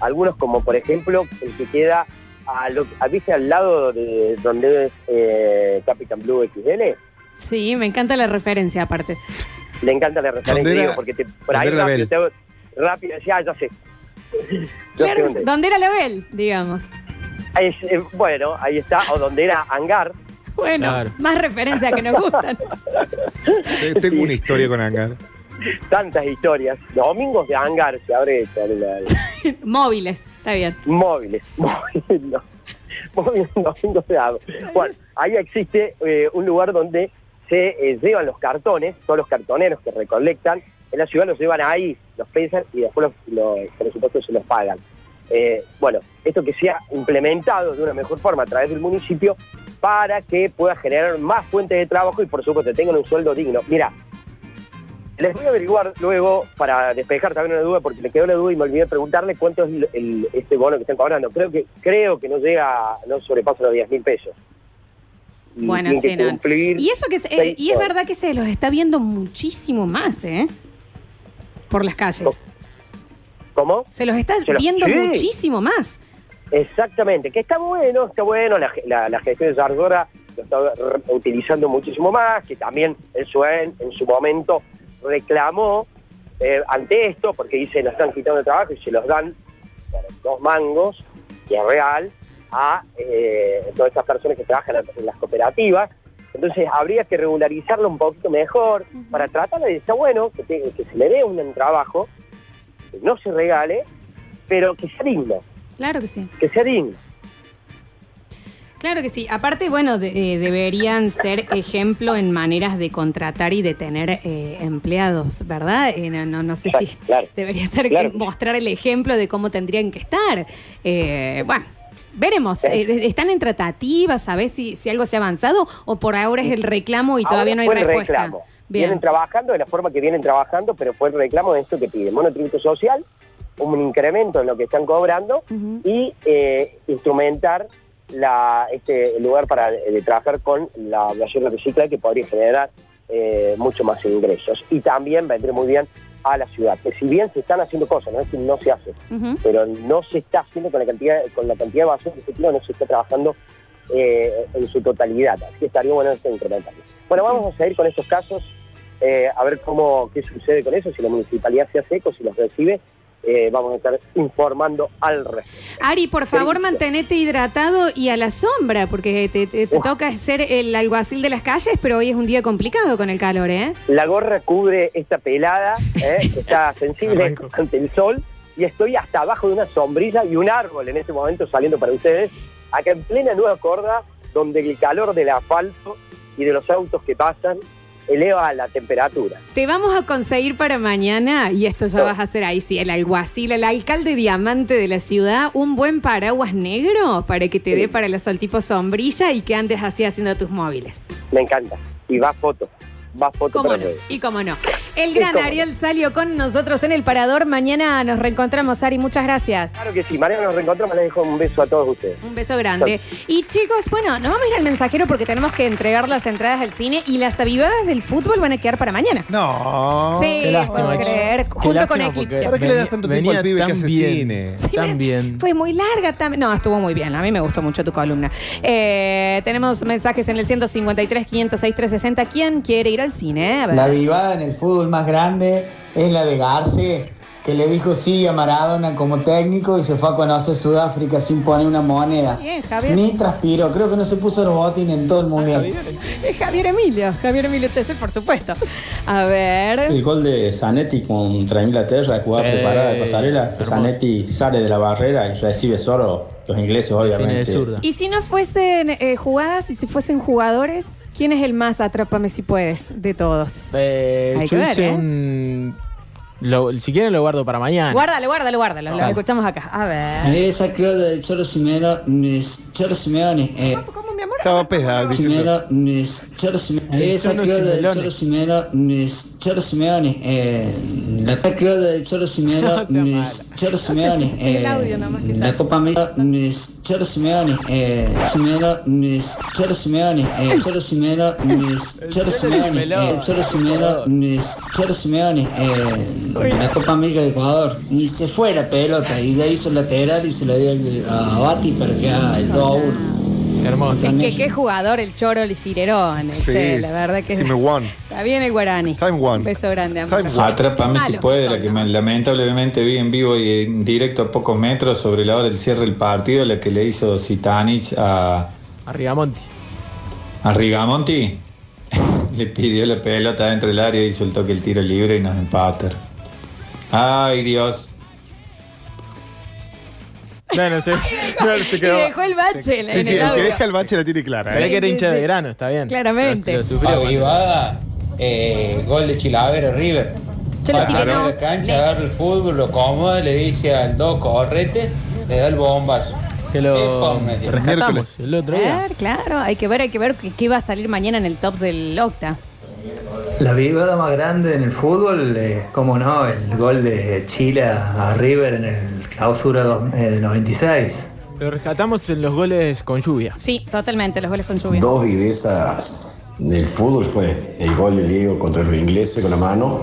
algunos, como por ejemplo el que queda a lo, a- ¿viste al lado de donde es eh, Capitán Blue XL, Sí, me encanta la referencia aparte. le encanta la referencia, ¿Dónde era- digo, porque te, por ahí rápido, te rápido, ya, ya sé. Claro, dónde es. ¿dónde era la Bel? Digamos. Es, eh, bueno, ahí está, o donde era Hangar. Bueno, más referencias que nos gustan. Te- Tengo una historia con Hangar. Tantas historias. Domingos de Hangar se abre Móviles, está bien. móviles. Móviles, no. Móviles, domingos de Hangar. Bueno, ahí existe eh, un lugar donde se eh, llevan los cartones, todos los cartoneros que recolectan, en la ciudad los llevan ahí, los pesan y después los, los presupuestos se los pagan. Eh, bueno, esto que sea implementado de una mejor forma a través del municipio para que pueda generar más fuentes de trabajo y por supuesto tengan un sueldo digno. Mira, les voy a averiguar luego para despejar también una duda, porque me quedó la duda y me olvidé preguntarle cuánto es el- el- este bono que están cobrando. Creo que creo que no llega, no sobrepasa los 10 mil pesos. Y Bueno, sí, no. Y eso que es, eh, y es verdad que se los está viendo muchísimo más, ¿eh? Por las calles. ¿Cómo? Se los está Se los- viendo sí. muchísimo más. Exactamente, que está bueno, está bueno, la, la, la gestión de Zardora lo está re- utilizando muchísimo más, que también el SUEN en su momento reclamó eh, ante esto, porque dice, nos están quitando el trabajo y se los dan por dos mangos, y es real, a eh, todas estas personas que trabajan en- en las cooperativas. Entonces habría que regularizarlo un poquito mejor para tratar de, está bueno, que, te- que se le dé un trabajo, que no se regale, pero que sea digno, Claro que sí. que sea digno. Claro que sí. Aparte, bueno, de- eh, deberían ser ejemplo en maneras de contratar y de tener eh, empleados, ¿verdad? Eh, no, no, no sé si Claro. debería ser Claro. mostrar el ejemplo de cómo tendrían que estar. Eh, bueno, veremos. ¿Están en tratativas? ¿Sabés si, si algo se ha avanzado? ¿O por ahora es el reclamo y todavía no hay el respuesta? reclamo. Bien. Vienen trabajando de la forma que vienen trabajando, pero fue el reclamo de esto que piden. Monotributo social, un incremento en lo que están cobrando y eh, instrumentar la, este lugar para eh, trabajar con la basura reciclada que podría generar eh, mucho más ingresos. Y también vendría muy bien a la ciudad. Que si bien se están haciendo cosas, no es que no se hace, pero no se está haciendo con la cantidad con la cantidad de basura que se tira, no se está trabajando eh, en su totalidad. Así que estaría bueno esto incrementarlo. Bueno, vamos a seguir con estos casos, eh, a ver cómo qué sucede con eso, si la municipalidad se hace eco, si los recibe, eh, vamos a estar informando al respecto. Ari, por favor, mantenete hidratado y a la sombra, porque te, te- te toca ser el alguacil de las calles, pero hoy es un día complicado con el calor, ¿eh? La gorra cubre esta pelada, eh, que está sensible ante el sol, y estoy hasta abajo de una sombrilla y un árbol en este momento saliendo para ustedes, acá en plena Nueva Corda, donde el calor del asfalto y de los autos que pasan eleva la temperatura. Te vamos a conseguir para mañana, y esto ya No. vas a hacer ahí, sí, el alguacil, el alcalde diamante de la ciudad, un buen paraguas negro para que te dé para la sol tipo sombrilla y que andes así haciendo tus móviles. Me encanta. Y va foto, va foto ¿Cómo para no? Y cómo no. El gran cómo. Ariel salió con nosotros en el parador. Mañana nos reencontramos, Ari. Muchas gracias. Claro que sí, Mañana nos reencontramos, les dejo un beso a todos ustedes. Un beso grande. Y chicos, bueno, nos vamos a ir al mensajero porque tenemos que entregar las entradas al cine y las avivadas del fútbol van a quedar para mañana. No. Sí, Qué lástima, puedo creer, Qué junto con Eclipse. ¿Para qué le das tanto tiempo al pibe que hace bien, cine? Tan bien. Fue muy larga también. No, estuvo muy bien. A mí me gustó mucho tu columna. Eh, tenemos mensajes en el 153, 506, 360. ¿Quién quiere ir La vivada en el fútbol más grande es la de Garce. Que le dijo sí a Maradona como técnico y se fue a conocer Sudáfrica sin poner una moneda. Bien, Javier. Ni transpiró, creo que no se puso los botines en todo el mundial. Es Javier Emilio, Javier Emilio Chester, por supuesto. A ver. El gol de Zanetti contra Inglaterra, jugada Sí, preparada de pasarela. Zanetti sale de la barrera y recibe solo los ingleses, obviamente. Y si no fuesen eh, jugadas y si fuesen jugadores, ¿quién es el más atrápame si puedes de todos? Eh, Hay yo que ver, hice ¿eh? un- lo- si quieren lo guardo para mañana. Guárdalo, guárdalo, guárdalo. Lo Claro. escuchamos acá. A ver. Esa creo del Cholo Simeone, Cholo Simeone, eh, Estaba peda, dice. Simeone, mis esa del mis eh, la del mis eh, la Copa mis eh, mis eh, mis eh, mis eh, la Copa América de Ecuador, y se fue la pelota y ya hizo lateral y se lo dio a Bati para que haga el 2 a 1. Hermoso. Es que qué jugador el Choro. Sí, che, la verdad que sí me won. está bien el guaraní. Un beso grande, amor. Atrápame si Malos puede, la que me- lamentablemente vi en vivo y en directo a pocos metros sobre la hora del cierre del partido, la que le hizo Zitanich a, A Rigamonti. a Rigamonti. le pidió la pelota dentro del área y hizo el toque el tiro libre y nos empataron. Ay Dios. No, se Y dejó el bache en, Sí, sí, el el que deja el bache la tiene clara. Se ve ¿eh? que era hincha sí, de sí. verano, está bien. Claramente. Lo sufrió. Avivada, eh, gol de Chilavera River. Chelo Pasa Cireno. a la cancha, agarra el fútbol, lo acomoda, le dice al dos correte, le da el bombazo. Que lo rescatamos el otro día. ver, claro, hay que ver, hay que ver qué, qué va a salir mañana en el top del Octa. La vivada más grande en el fútbol, eh, como no, el gol de Chile a River en el clausura dos- del 96. Lo rescatamos en los goles con lluvia. Sí, totalmente, los goles con lluvia. Dos vivezas del fútbol fue el gol de Diego contra los ingleses con la mano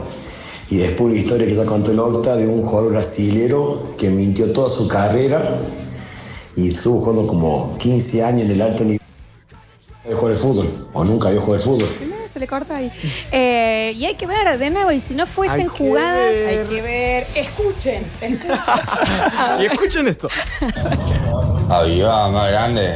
y después una historia que ya contó el Octa de un jugador brasilero que mintió toda su carrera y estuvo jugando como 15 años en el alto nivel de jugar el fútbol o nunca había jugado el fútbol. Ah, le corta ahí. Eh, y hay que ver de nuevo, y si no fuesen Hay que jugadas, ver. hay que ver. Escuchen. Y escuchen esto. Avivada más grande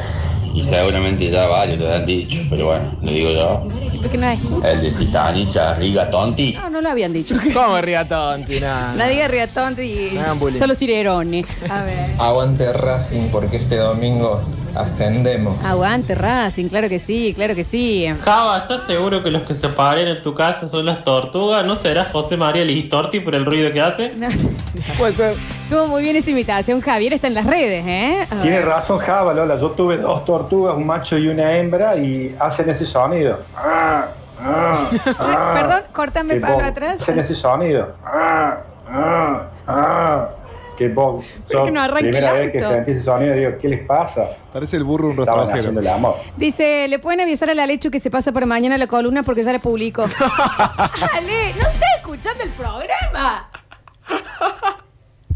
y seguramente ya varios lo han dicho, pero bueno, lo digo yo. ¿Y por qué no? El de Citanich a Riga Tonti. No, no lo habían dicho. ¿Cómo Rigatonti? Nada. La diga Riatón y No hagan bullying. solo Cireroni. A ver. Aguante Racing porque este domingo ascendemos. Aguante Racing, claro que sí, claro que sí. Java, ¿estás seguro que los que se paren en tu casa son las tortugas? ¿No será José María Listorti por el ruido que hace? No. Puede ser. Estuvo muy bien esa imitación, Javier está en las redes, ¿eh? Tiene razón Java, Lola. Yo tuve dos tortugas, un macho y una hembra, y hacen ese sonido. Ah, ah, ah. Perdón, córtame vos- atrás. Hacen ese sonido. Que vos, ¿Por qué sos no arranca el primera vez que auto? sentí ese sonido, digo, ¿qué les pasa? Parece el burro un Estaban rastrojero. haciendo el amor. Dice, le pueden avisar a la Lechu que se pasa por mañana la columna porque ya la publicó. Ale, no está escuchando el programa.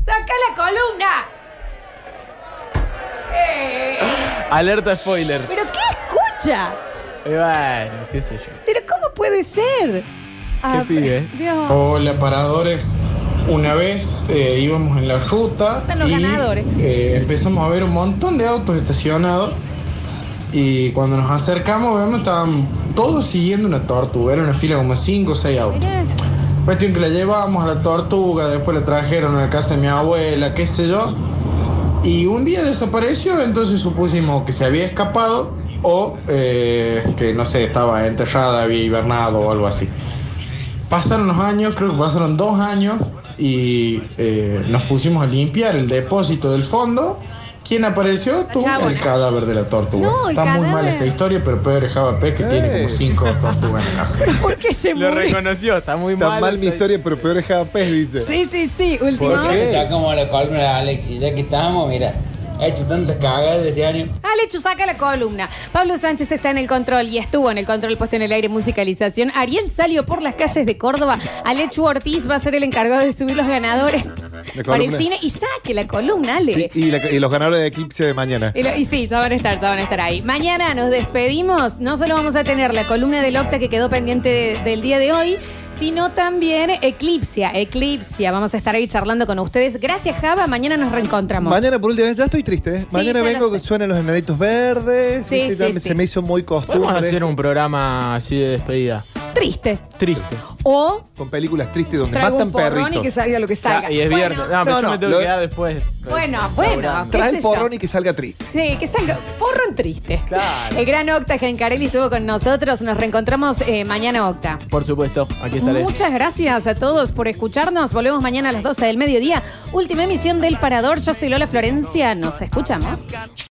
Saca la columna. Eh, Alerta spoiler. ¿Pero qué escucha? Y bueno, qué sé yo. ¿Pero cómo puede ser? Ah, pibe? Dios. Hola paradores, una vez eh, íbamos en la ruta los y ganadores. eh, empezamos a ver un montón de autos estacionados y cuando nos acercamos vemos estaban todos siguiendo una tortuga, era una fila como 5 o 6 autos. Cuestión que la llevamos a la tortuga, después la trajeron a la casa de mi abuela, qué sé yo. Y un día desapareció, entonces supusimos que se había escapado o eh, que no sé, estaba enterrada, había hibernado o algo así. Pasaron los años, creo que pasaron dos años y eh, nos pusimos a limpiar el depósito del fondo. ¿Quién apareció? Tú, el cadáver de la tortuga. No, Está muy mal esta historia, pero peor es Java P, que tiene como cinco tortugas en la casa. ¿Por qué se Lo muere? reconoció, está muy Está mal. mal mi historia, pero peor es pez, dice. Sí, sí, sí, ¿Por últimamente. qué sacamos la columna de Alexis? Ya que estamos, mira, ha hecho tantas cagadas este año. Alechu, saca la columna. Pablo Sánchez está en el control y estuvo en el control puesto en el aire musicalización. Ariel salió por las calles de Córdoba. Alechu Ortiz va a ser el encargado de subir los ganadores para el cine. Y saque la columna, Ale. Sí, y, la- y los ganadores de Eclipse de mañana. Y, lo- y sí, ya van a estar, ya van a estar ahí. Mañana nos despedimos. No solo vamos a tener la columna del Octa que quedó pendiente de- del día de hoy, sino también Eclipsia. Eclipsia. Vamos a estar ahí charlando con ustedes. Gracias, Java. Mañana nos reencontramos. Mañana por última vez, ya estoy triste. ¿eh? Sí, Mañana ya vengo lo que sé. suenen los enanitos verdes. Sí, ¿viste? sí, Ya sí. Se me hizo muy costumbre. Vamos a hacer un programa así de despedida. Triste. Triste. O Con películas tristes donde traigo matan un porrón perritos. y que salga lo que salga. Y es Bueno, viernes. No, pero No, yo no, me tengo lo- que quedar después. Bueno, bueno. qué Trae sé el yo. porrón y que salga triste. Sí, que salga porrón triste. Claro. El gran Octa Gencarelli estuvo con nosotros. Nos reencontramos eh, mañana, Octa. Por supuesto, aquí estaré. Muchas gracias a todos por escucharnos. Volvemos mañana a las 12 del mediodía. Última emisión del Parador. Yo soy Lola Florencia. Nos escuchamos.